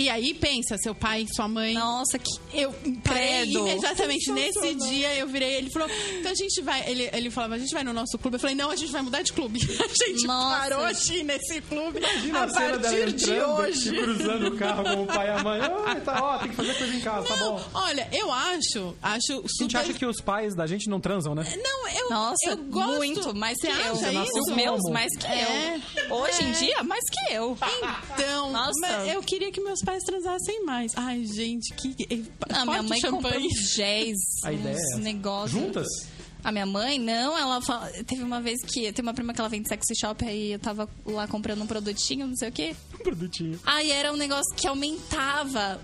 E aí, pensa, seu pai, sua mãe. Nossa, que. Eu parei Credo. imediatamente nesse dia, eu virei, ele falou, então a gente vai, ele, ele falava, a gente vai no nosso clube. Eu falei, não, a gente vai mudar de clube. A gente Nossa. parou de ir nesse clube Imagina a a cena dela partir de hoje. cruzando o carro com o pai e a mãe. Ai, tá, ó, tem que fazer coisa em casa, tá Não, bom. olha, eu acho, acho A gente super... acha que os pais da gente não transam, né? Não, eu, Nossa, eu gosto... muito, mais que Você eu. Os isso? meus, mais que É. eu. Hoje em É. dia, mais que eu. Então, Nossa. eu queria que meus pais transassem mais. Ai, gente, que... Não, minha forte mãe comprou champanhe. uns géis, A ideia é negócios. Juntas? A minha mãe, não, ela fala, teve uma vez que tem uma prima que ela vem de sexy shop, aí eu tava lá comprando um produtinho, não sei o quê. Um produtinho. Aí era um negócio que aumentava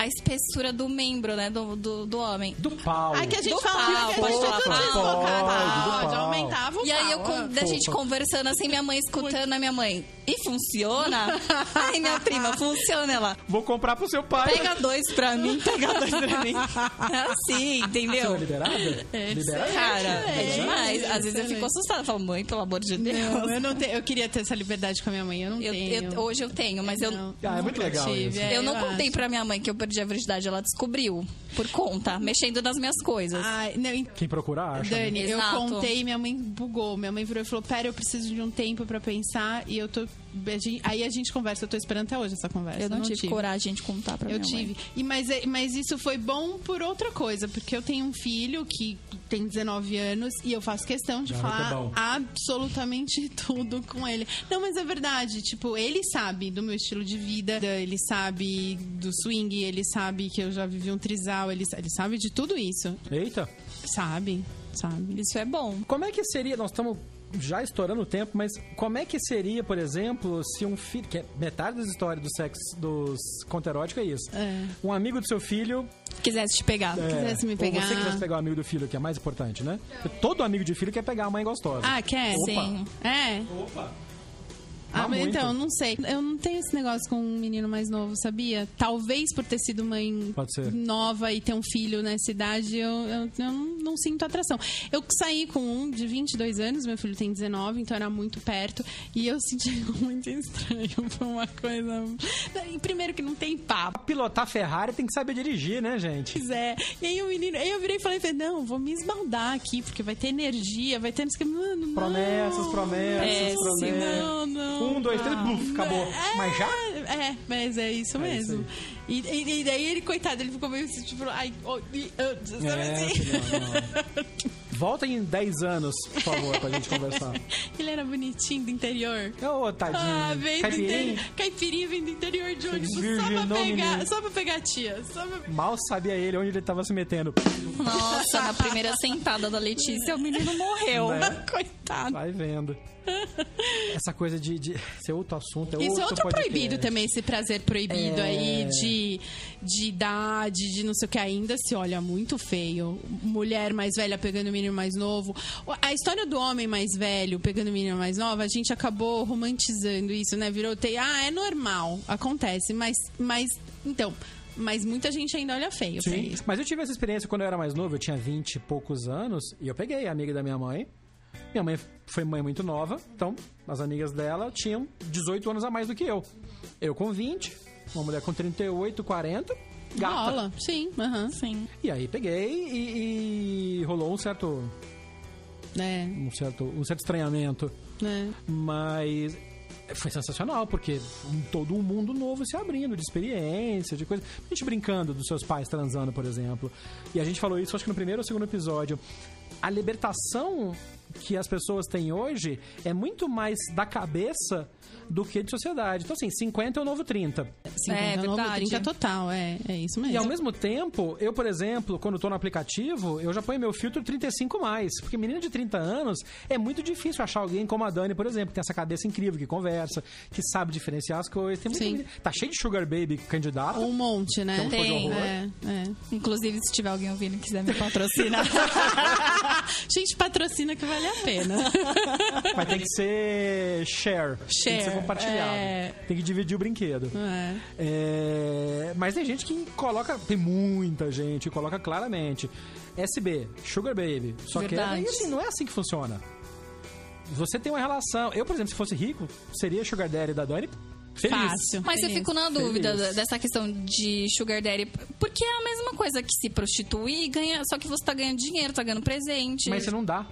a espessura do membro, né, do, do, do homem. Do pau. Ai, que a gente Do fala pau, que é pode falar. cara. Pode, pau. aumentava o E aí eu ah. da gente conversando assim, minha mãe escutando a minha mãe. E funciona? Ai, minha prima, funciona ela. Vou comprar pro seu pai. Pega dois pra mim, pega dois pra mim. É assim, Você entendeu? é liberada? É, liberada? Cara, é Excelente, demais. Às vezes eu fico assustada. Eu falo, mãe, pelo amor de Deus. Não, eu não tenho. Eu queria ter essa liberdade com a minha mãe. Eu não Eu- tenho. eu- hoje eu tenho, mas eu, Não, Ah, é muito legal tive, isso. é, eu não contei acho. pra minha mãe que eu perdi a virgindade. Ela descobriu por conta, mexendo nas minhas coisas. Ai, não, Quem procura acha. né? Dani, eu Exato. contei e minha mãe bugou. Minha mãe virou e falou: Pera, eu preciso de um tempo pra pensar. E eu tô. A gente- Aí a gente conversa. Eu tô esperando até hoje essa conversa. eu não, tive, coragem de contar pra Eu minha mãe. tive. E, mas, é- mas isso foi bom por outra coisa, porque eu tenho um filho que tem 19 anos e eu faço questão de é falar bom. absolutamente tudo com ele. Não, mas é verdade. Tipo, ele sabe do meu estilo de vida, ele sabe do swing, ele sabe que eu já vivi um trisal, ele, ele sabe de tudo isso. Eita. Sabe, sabe. Isso é bom. Como é que seria, nós estamos já estourando o tempo, mas como é que seria, por exemplo, se um filho, que é metade das histórias do sexo, dos conto erótico é isso. É. Um amigo do seu filho Quisesse te pegar. é, Quisesse me pegar. Ou você quisesse pegar o amigo do filho, que é mais importante, né? Porque todo amigo de filho quer pegar a mãe gostosa. Ah, quer? Opa. Sim. É. Opa! Ah, Mas muito. então, não sei. Eu não tenho esse negócio com um menino mais novo, sabia? Talvez por ter sido mãe Pode ser. nova e ter um filho nessa idade, eu, eu, eu não, não sinto atração. Eu saí com um de 22 anos, meu filho tem 19, então era muito perto. E eu senti muito estranho. Foi uma coisa. Primeiro que não tem papo. Pilotar Ferrari tem que saber dirigir, né, gente? Pois é. E aí o menino, aí eu virei e falei, não, vou me esbaldar aqui, porque vai ter energia, vai ter. Mano, não. Promessas, promessas, É, promessas. Não, não. Um, dois, três, não. bluf, acabou. É, Mas já? É, mas é isso É isso mesmo. e, e- e daí ele, coitado, ele ficou meio assim, tipo, ai, oh, e, ah, sabe É, assim? não. Volta em 10 anos, por favor, pra gente conversar. Ele era bonitinho do interior. Ô, tadinho. Ah, vem do Caipirinha. interior. Caipirinha vem do interior de onde? Só pra pegar, só pra pegar a tia. Só pra... Mal sabia ele onde ele tava se metendo. Nossa, na primeira sentada da Letícia, o menino morreu. Né? Coitado. Vai vendo. Essa coisa de, de ser outro assunto, é Isso é outro podcast. proibido também, esse prazer proibido É. aí de, de idade, de não sei o que ainda se olha muito feio. Mulher mais velha pegando menino mais novo. A história do homem mais velho pegando menino mais nova, a gente acabou romantizando isso, né? Virou tem, ah, é normal, acontece, mas, mas então, mas muita gente ainda olha feio Sim, mas eu tive essa experiência quando eu era mais novo, eu tinha 20 e poucos anos, e eu peguei a amiga da minha mãe. Minha mãe foi mãe muito nova, então as amigas dela tinham 18 anos a mais do que eu. Eu com 20, uma mulher com 38, 40, gata. Rola, sim, aham. Sim. E aí peguei e, e rolou um certo, É, um certo, um certo estranhamento. né? Mas foi sensacional, porque todo um mundo novo se abrindo, de experiência, de coisa. A gente brincando dos seus pais transando, por exemplo. E a gente falou isso, acho que no primeiro ou segundo episódio. A libertação que as pessoas têm hoje é muito mais da cabeça do que de sociedade. Então, assim, 50 é o novo 30. 50 É, novo, verdade. 30 total, é, é isso mesmo. E ao mesmo tempo, eu, por exemplo, quando tô no aplicativo, eu já ponho meu filtro 35 mais. Porque menina de 30 anos é muito difícil achar alguém como a Dani, por exemplo, que tem essa cabeça incrível, que conversa, que sabe diferenciar as coisas. Tem Sim. menina- Tá cheio de Sugar Baby candidato. Um monte, né? É um Tem. horror. É, é. Inclusive, se tiver alguém ouvindo e quiser me patrocinar. Gente, patrocina que vale a pena. Mas tem que ser share. Tem que ser Share, compartilhado. é. Tem que dividir o brinquedo. É. É, Mas tem gente que coloca. Tem muita gente que coloca claramente. SB, Sugar Baby. Só Verdade. que assim, não é assim que funciona. Você tem uma relação. Eu, por exemplo, se fosse rico, seria Sugar Daddy da Dani. Feliz. Fácil. Mas eu Feliz. fico na dúvida Feliz. dessa questão de sugar daddy. Porque é a mesma coisa que se prostituir e ganha... Só que você tá ganhando dinheiro, tá ganhando presente. Mas você não dá.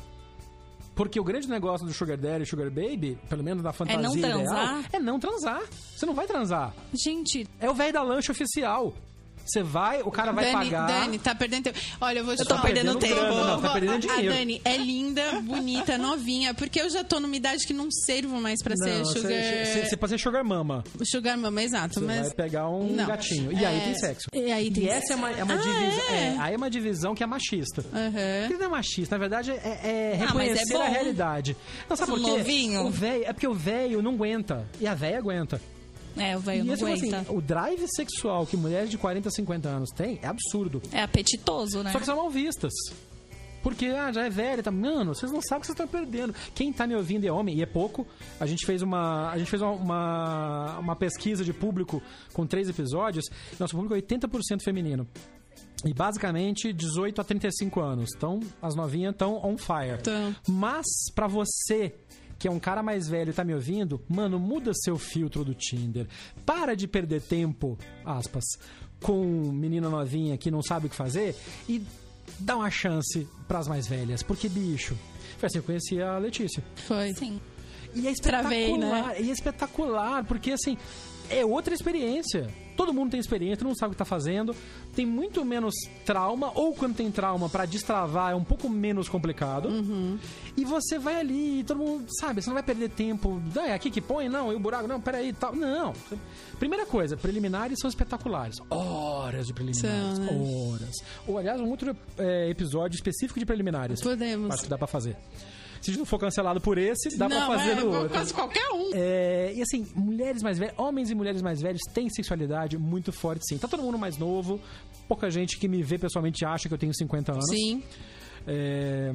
Porque o grande negócio do Sugar Daddy e Sugar Baby, pelo menos na fantasia não ideal, transar? é não transar. Você não vai transar. Gente, É o velho da lancha oficial. Você vai, o cara vai Dani, pagar. Dani, tá perdendo tempo. Olha, eu vou te Eu tô falar. perdendo tempo. grana, não, tá perdendo A dinheiro. Dani é linda, bonita, novinha, porque eu já tô numa idade que não servo mais pra ser Não, sugar... Você, você, pode ser Sugar Mama. Sugar mama, exato. Você mas... vai pegar um Não. gatinho. E aí É, tem sexo. E aí tem E essa é uma, é uma Ah, divisão. é? é, aí é uma divisão que é machista. Aham. Ele não é machista, na verdade é, é Ah, é reconhecer a bom. realidade. Não, sabe por quê? novinho. O velho, é porque o velho não aguenta. E a velha aguenta. É, o velho não assim, aguenta. o drive sexual que mulheres de 40, 50 anos têm é absurdo. É apetitoso, né? Só que são mal vistas. Porque, ah, já é velha, tá. Mano, vocês não sabem o que vocês estão perdendo. Quem tá me ouvindo é homem, e é pouco. A gente fez uma. A gente fez uma, uma, uma pesquisa de público com três episódios. Nosso público é 80% feminino. E basicamente 18 a 35 anos. Então, as novinhas estão on fire. Tão. Mas, pra você que é um cara mais velho e tá me ouvindo, mano, muda seu filtro do Tinder. Para de perder tempo, aspas, com menina novinha que não sabe o que fazer e dá uma chance pras mais velhas. Porque, bicho, foi assim que eu conheci a Letícia. Foi. Sim. E é espetacular, Travei, né? e é espetacular, porque assim, é outra experiência. Todo mundo tem experiência, todo mundo sabe o que tá fazendo. Tem muito menos trauma, ou quando tem trauma, pra destravar é um pouco menos complicado. Uhum. E você vai ali, e todo mundo, sabe, você não vai perder tempo. Ah, é aqui que põe? Não, e o buraco? Não, peraí, tal. Não. Primeira coisa, preliminares são espetaculares. Horas de preliminares. São, né? Horas. Ou, aliás, um outro é, episódio específico de preliminares. Podemos. Acho que dá pra fazer. Se a gente não for cancelado por esse, dá não, pra fazer é, no outro. quase qualquer um. É, e assim, mulheres mais velhas, homens e mulheres mais velhos têm sexualidade muito forte, sim. Tá todo mundo mais novo, pouca gente que me vê pessoalmente acha que eu tenho 50 anos. Sim. É,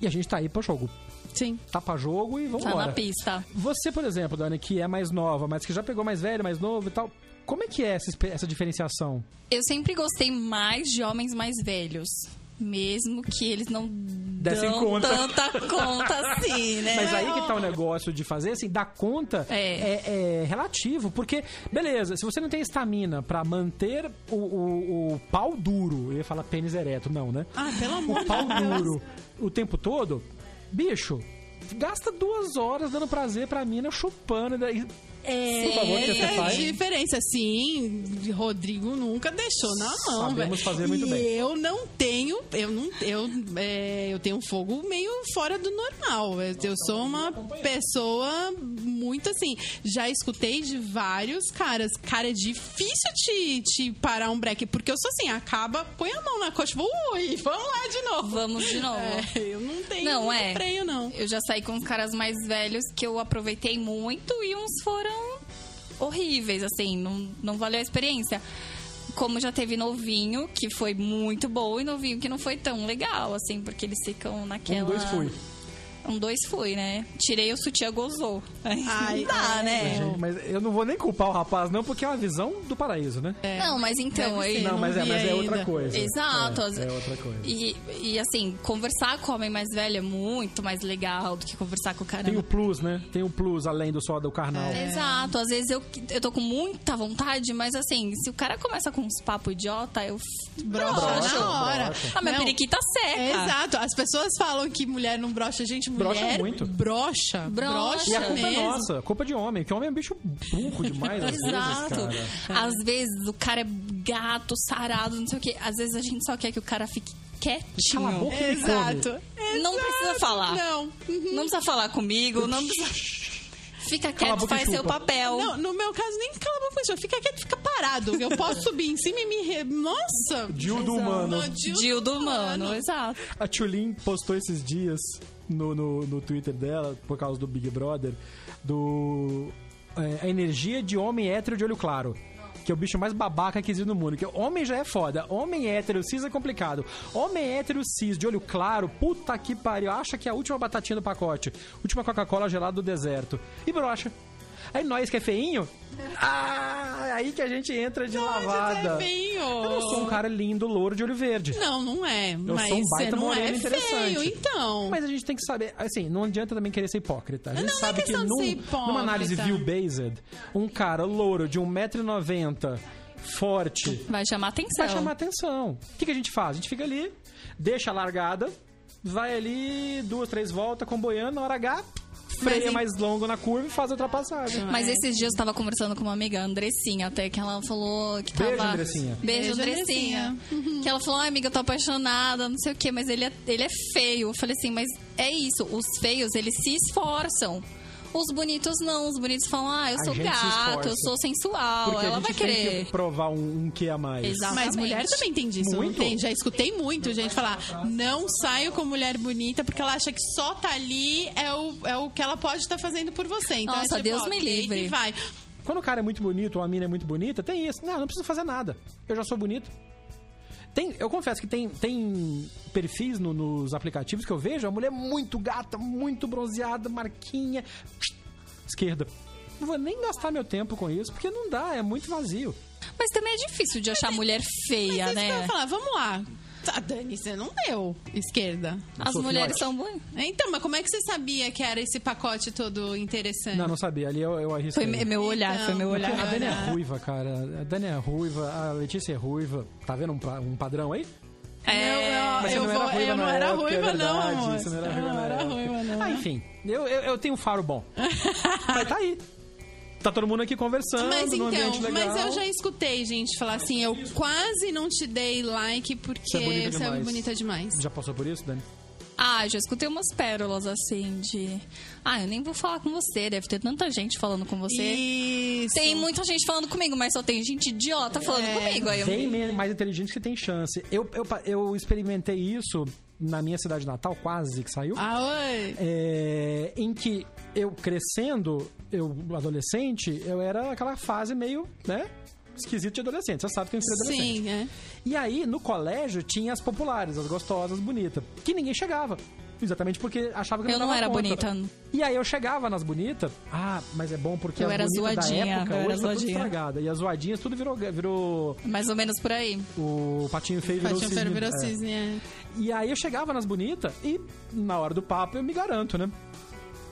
e a gente tá aí pro jogo. Sim. Tapa jogo e vamos Tá embora. na pista. Você, por exemplo, Dani, que é mais nova, mas que já pegou mais velho, mais novo e tal, como é que é essa, essa diferenciação? Eu sempre gostei mais de homens mais velhos. Mesmo que eles não Dessem dão conta. tanta conta assim, né? Mas aí que tá o negócio de fazer, assim, dar conta É. é, é relativo. Porque, beleza, se você não tem estamina pra manter o, o- o pau duro, eu ia falar pênis ereto, não, né? Ah, pelo amor O pau duro o tempo todo, bicho, gasta duas horas dando prazer pra mina chupando. Daí, É, Por favor, que você essa faz? diferença, sim. Rodrigo nunca deixou na mão, Sabemos velho. fazer muito e bem. eu não tenho, eu não, eu, é, eu tenho um fogo meio fora do normal. Eu, eu sou uma pessoa muito assim. Já escutei de vários caras, cara, é difícil te, te parar um break, porque eu sou assim, acaba, põe a mão na coxa, vou, ui, vamos lá de novo. Vamos de novo. É, eu não tenho Não, é. freio, não. Eu já saí com uns caras mais velhos que eu aproveitei muito e uns foram horríveis, assim, não, não valeu a experiência. Como já teve novinho, que foi muito bom, e novinho que não foi tão legal, assim, porque eles ficam naquela. um, dois, fui. Um, dois fui, né? Tirei o sutiã, gozou. Aí Ai, não dá, é, né? Gente, mas eu não vou nem culpar o rapaz, não, porque é uma visão do paraíso, né? Não, mas então, aí. ser, não, não mas é, mas é outra coisa. Exato. É, é outra coisa. E, e assim, conversar com homem mais velho é muito mais legal do que conversar com o cara Tem o plus, né? Tem o plus além do só do carnal. Exato, às vezes eu, eu tô com muita vontade, mas assim, se o cara começa com uns papo idiota, eu Brocha broxo. na hora. brocha. A minha Não. periquita seca. Exato. As pessoas falam que mulher não brocha. Gente, Brocha mulher muito. brocha. Brocha. E a culpa mesmo. é nossa, a culpa é de homem, que homem é um bicho burro demais, às Exato. vezes, cara. Às vezes o cara é gato, sarado, não sei o quê. Às vezes a gente só quer que o cara fique quietinho. Cala a boca e come. Exato. Não precisa falar. Não. Não precisa falar comigo, não precisa. Fica quieto, e faz seu papel. Não, no meu caso, nem cala a boca, isso. Fica quieto, fica parado. Eu posso subir em cima e me... Re... Nossa! Dildo humano. Dildo humano, exato. A Tulin postou esses dias no, no, no Twitter dela, por causa do Big Brother, do. é, a energia de homem hétero de olho claro. Que é o bicho mais babaca que existe no mundo. Que homem já é foda. Homem hétero cis é complicado. Homem hétero cis de olho claro, puta que pariu. Acha que é a última batatinha do pacote. Última Coca-Cola gelada do deserto. E brocha. Aí nós que é feinho. Ah, aí que a gente entra de lavada. É feio. Eu não sou um cara lindo, louro de olho verde. Não, não é. Eu mas sou um baita não moreno é interessante. feio, então. Mas a gente tem que saber, assim, não adianta também querer ser hipócrita. A gente Não, não é sabe que questão de num- ser hipócrita. numa análise view-based, um cara louro de 1,90m, forte, Vai chamar atenção. vai chamar atenção. O que, que a gente faz? A gente fica ali, deixa a largada, vai ali, duas, três voltas, comboiando, na hora H, freia em- mais longo na curva e faz a ultrapassagem. Mas esses dias eu tava conversando com uma amiga, a Andressinha, até que ela falou que tava. Beijo, Andressinha. Beijo, Beijo, Andressinha. Que ela falou, ai, amiga, eu tô apaixonada, não sei o quê, mas ele é, ele é feio. Eu falei assim, mas é isso, os feios, eles se esforçam. Os bonitos não, os bonitos falam, ah, eu A sou gato, eu sou sensual, Porque ela a vai gente tem querer. que provar um, um que a mais. Exato. Mas Exatamente. mulher também tem disso, Muito. não tem? Já escutei muito gente falar, não saio com mulher bonita porque ela acha que só tá ali é o, é o que ela pode estar fazendo por você. Então, Nossa, é tipo, Deus ó, me livre. E vai. Quando o cara é muito bonito ou a mina é muito bonita, tem isso. Não, não preciso fazer nada. Eu já sou bonito. Tem, eu confesso que tem, tem perfis no- nos aplicativos que eu vejo, a mulher muito gata, muito bronzeada, marquinha, esquerda. Não vou nem gastar meu tempo com isso, porque não dá, é muito vazio. Mas também é difícil de achar mulher feia, Mas é que eu né? ia falar, vamos lá. Tá, Dani, você não deu esquerda. As sou mulheres são boas. Então, mas como é que você sabia que era esse pacote todo interessante? Não, não sabia. Ali eu, eu arrisquei. Foi me- meu olhar, Então, foi meu olhar. a Dani é ruiva, cara. A Dani é ruiva, a Letícia é ruiva. Tá vendo um, um padrão aí? É, Mas você eu não era vou- ruiva eu não na era época, é ruiva, não, verdade, amor. Você não era Eu ruiva não na era época. ruiva, não. Ah, enfim. Eu, eu, eu tenho um faro bom. mas tá aí. Tá todo mundo aqui conversando Mas então, legal. mas eu já escutei gente falar assim, eu quase não te dei like porque Você é bonita você é demais. bonita demais. Já passou por isso, Dani? Ah, já escutei umas pérolas assim de. Ah, eu nem vou falar com você, deve ter tanta gente falando com você. Isso. Tem muita gente falando comigo, mas só tem gente idiota falando É, comigo. Aí eu... Bem mais inteligente que tem chance. Eu, eu, eu experimentei isso na minha cidade natal, quase que saiu. Ah, oi. É, em que eu crescendo, eu adolescente, eu era aquela fase meio, né? Esquisito de adolescente. Você sabe que eu fui adolescente. Sim, é. E aí, no colégio, tinha as populares, as gostosas, bonitas, que ninguém chegava. Exatamente porque achava que Eu não não era conta. bonita. E aí eu chegava nas bonitas, ah, mas é bom porque Eu as era bonitas da zoadinha, época eu era hoje tá tudo zoadinha. estragada. E as zoadinhas tudo virou, virou Mais ou menos por aí. o patinho feio virou Patinho cisne. Feio virou é. cisne, é. E aí eu chegava nas bonitas e na hora do papo eu me garanto, né?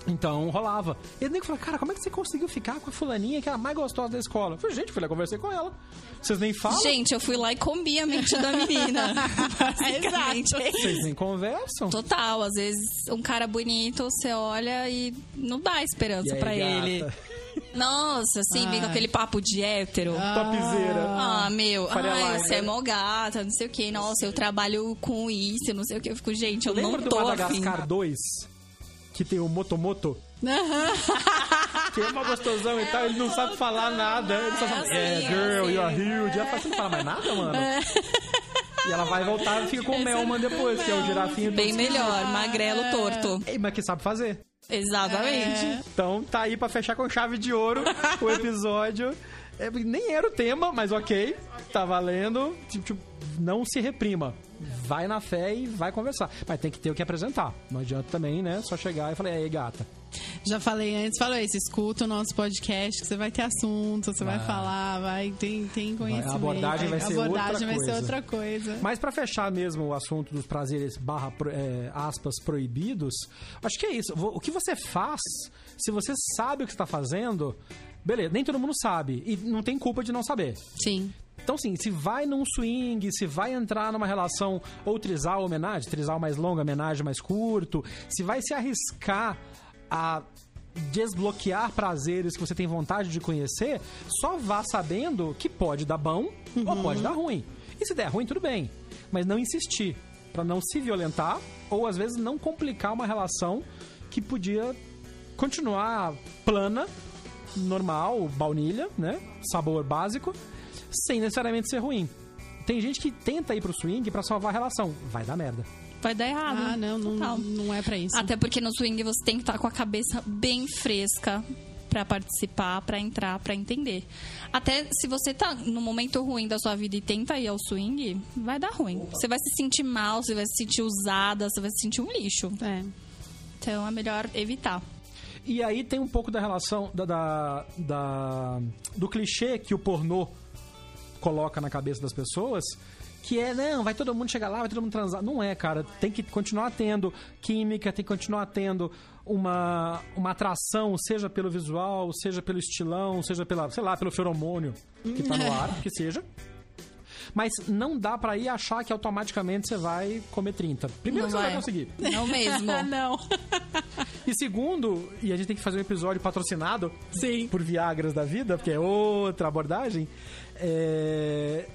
Então rolava. E o nego falou, cara, como é que você conseguiu ficar com a fulaninha que era a mais gostosa da escola? Eu falei, gente, fui lá, conversei com ela. Vocês nem falam? Gente, eu fui lá e comi a mente da menina. Basicamente. Vocês nem conversam? Total, às vezes um cara bonito, você olha e não dá esperança aí, pra ele. Nossa, assim, vem com aquele papo de hétero. Topzera. Ah, meu, Faria ai, você é mó gata, não sei o que. Nossa, eu trabalho com isso, não sei o que. Eu fico, gente, eu Lembra não do tô afim. Madagascar 2? Que tem o Motomoto? que é uma gostosão e tal, ele não sabe falar nada. Ele só fala, assim, é, girl, assim, you're huge. Ela fala, você não fala mais nada, mano? E ela vai voltar e fica com o Melman depois, que é o girafinho. Bem melhor, magrelo torto. esquisito. Mas que sabe fazer. Exatamente. Então tá aí pra fechar com chave de ouro o episódio. É, nem era o tema, mas ok. Tá valendo. Tipo, tipo, não se reprima. Vai na fé e vai conversar. Mas tem que ter o que apresentar. Não adianta também, né? Só chegar e falar, aí, gata. Já falei antes, falou isso, escuta o nosso podcast que você vai ter assunto, você vai, Vai. falar, vai, tem, tem conhecimento. abordagem vai a ser abordagem outra vai ser coisa. outra coisa. Mas pra fechar mesmo o assunto dos prazeres barra é, aspas proibidos, acho que é isso. O que você faz, se você sabe o que está fazendo, beleza, nem todo mundo sabe. E não tem culpa de não saber. Sim. Então, assim, se vai num swing, se vai entrar numa relação ou trisal homenagem, trisal mais longa, homenagem mais curto, se vai se arriscar a desbloquear prazeres que você tem vontade de conhecer, só vá sabendo que pode dar bom ou pode dar ruim. E se der ruim, tudo bem. Mas não insistir, Pra não se violentar ou às vezes não complicar uma relação que podia continuar plana, normal, baunilha, né? Sabor básico, sem necessariamente ser ruim. Tem gente que tenta ir pro swing pra salvar a relação. Vai dar merda. Vai dar errado. Ah, não, não, não é pra isso. Até porque no swing você tem que estar com a cabeça bem fresca pra participar, pra entrar, pra entender. Até se você tá no momento ruim da sua vida e tenta ir ao swing, vai dar ruim. Você vai se sentir mal, você vai se sentir usada, você vai se sentir um lixo. É. Então é melhor evitar. E aí tem um pouco da relação da, da- da- do clichê que o pornô coloca na cabeça das pessoas, que é, não, vai todo mundo chegar lá, vai todo mundo transar. Não é, cara. Tem que continuar tendo química, tem que continuar tendo uma, uma atração, seja pelo visual, seja pelo estilão, seja pela, sei lá, pelo feromônio que tá no ar, que seja. Mas não dá pra ir achar que automaticamente você vai comer 30. Primeiro Não que você vai. vai conseguir. Não mesmo. Não. E segundo, e a gente tem que fazer um episódio patrocinado Sim. por Viagras da vida, porque é outra abordagem. É,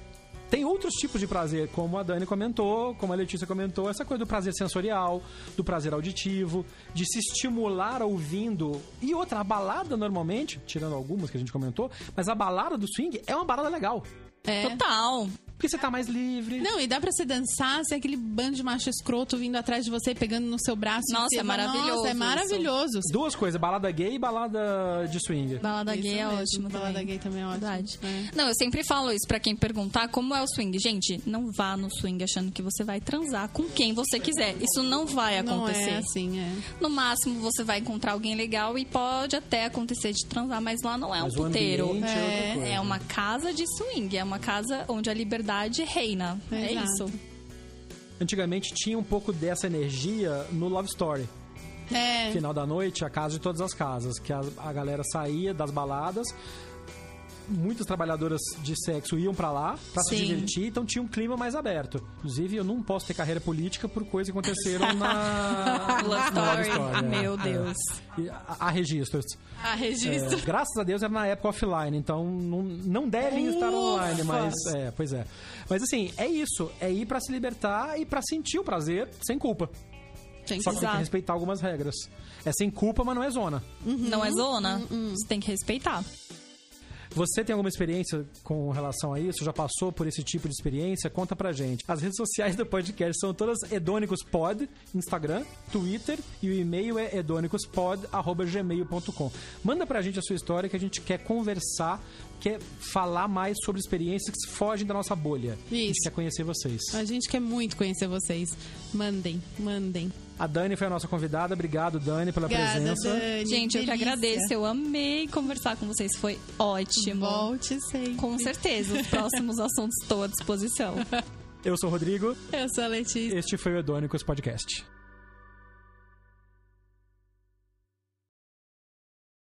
Tem outros tipos de prazer, como a Dani comentou, como a Letícia comentou, essa coisa do prazer sensorial, do prazer auditivo, de se estimular ouvindo. E outra, a balada normalmente, tirando algumas que a gente comentou, mas a balada do swing é uma balada legal. É. Total. Porque você tá mais livre. Não, e dá pra você dançar sem aquele bando de macho escroto vindo atrás de você, pegando no seu braço. Nossa, é maravilhoso Nossa, é isso. maravilhoso. Duas coisas, balada gay e balada de swing. Balada Isso gay é mesmo, ótimo balada também. gay também é ótimo. Verdade. É. Não, eu sempre falo isso pra quem perguntar como é o swing. Gente, não vá no swing achando que você vai transar com quem você quiser. Isso não vai Não acontecer. é assim, é. No máximo, você vai encontrar alguém legal e pode até acontecer de transar, mas lá não é um Mas o puteiro. é É, é uma casa de swing, é uma casa onde a liberdade reina. É Exato. isso. Antigamente tinha um pouco dessa energia no Love Story. É. final da noite, a casa de todas as casas, que a, a galera saía das baladas, muitas trabalhadoras de sexo iam pra lá pra se divertir, então tinha um clima mais aberto. Inclusive, eu não posso ter carreira política por coisas que aconteceram na Love Story. Story, é. Meu É. Deus. E há- há registros. A registro. É, graças a Deus era na época offline, então não, não devem estar Ufa! online, mas é, pois é. Mas assim, é isso, é ir pra se libertar e pra sentir o prazer sem culpa. Tem Só que tem que respeitar algumas regras. É sem culpa, mas não é zona. Não é zona? Você tem que respeitar. Você tem alguma experiência com relação a isso? Já passou por esse tipo de experiência? Conta pra gente. As redes sociais do podcast são todas edônicospod, Instagram, Twitter e o e-mail é edônicospod@gmail.com. Manda pra gente a sua história que a gente quer conversar, quer falar mais sobre experiências que fogem da nossa bolha. A gente Isso. quer conhecer vocês. A gente quer muito conhecer vocês. Mandem, mandem. A Dani foi a nossa convidada. Obrigado, Dani, pela Obrigada, presença. Dani. Gente, eu que agradeço. Eu amei conversar com vocês. Foi ótimo. Volte sempre. Com certeza. Os próximos assuntos estou à disposição. Eu sou o Rodrigo. Eu sou a Letícia. Este foi o Edônicos Podcast.